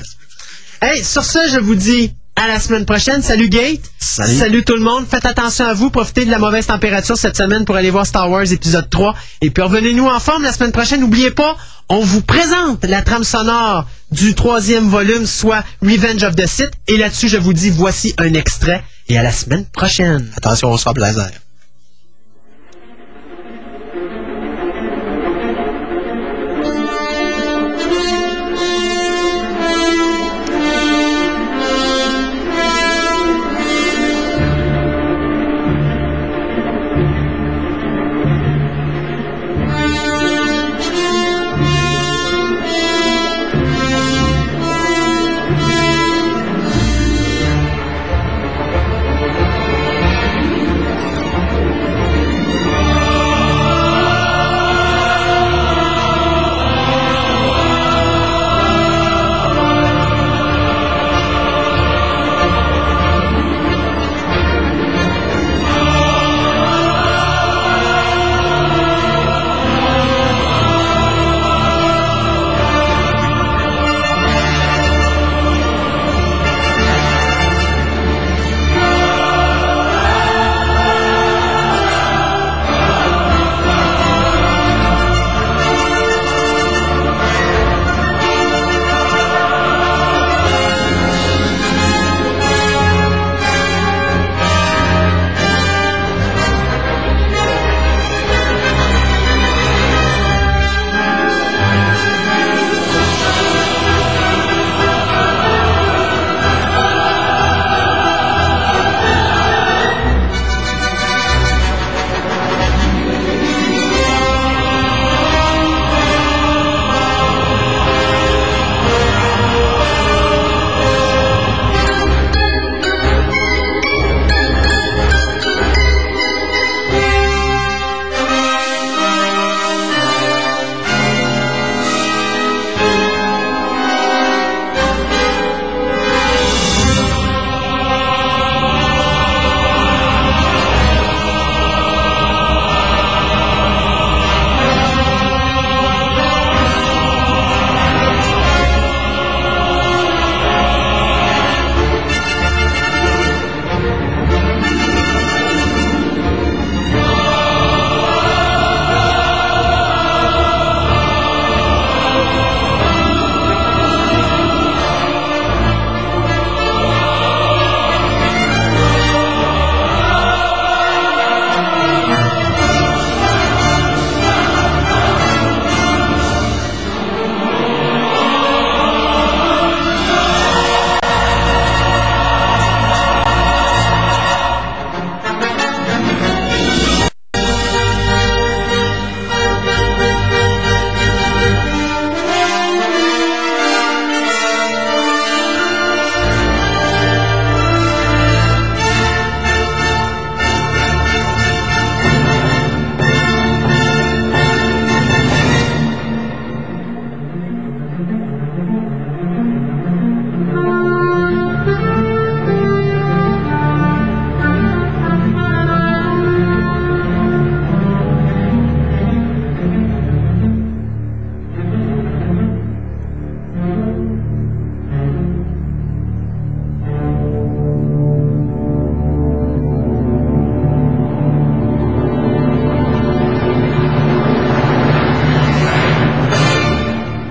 hey, sur ce, je vous dis à la semaine prochaine. Salut, Gate. Salut. tout le monde. Faites attention à vous. Profitez de la mauvaise température cette semaine pour aller voir Star Wars épisode 3. Et puis, revenez-nous en forme la semaine prochaine. N'oubliez pas, on vous présente la trame sonore du troisième volume, soit Revenge of the Sith. Et là-dessus, je vous dis, voici un extrait. Et à la semaine prochaine. Attention, on sera blazer.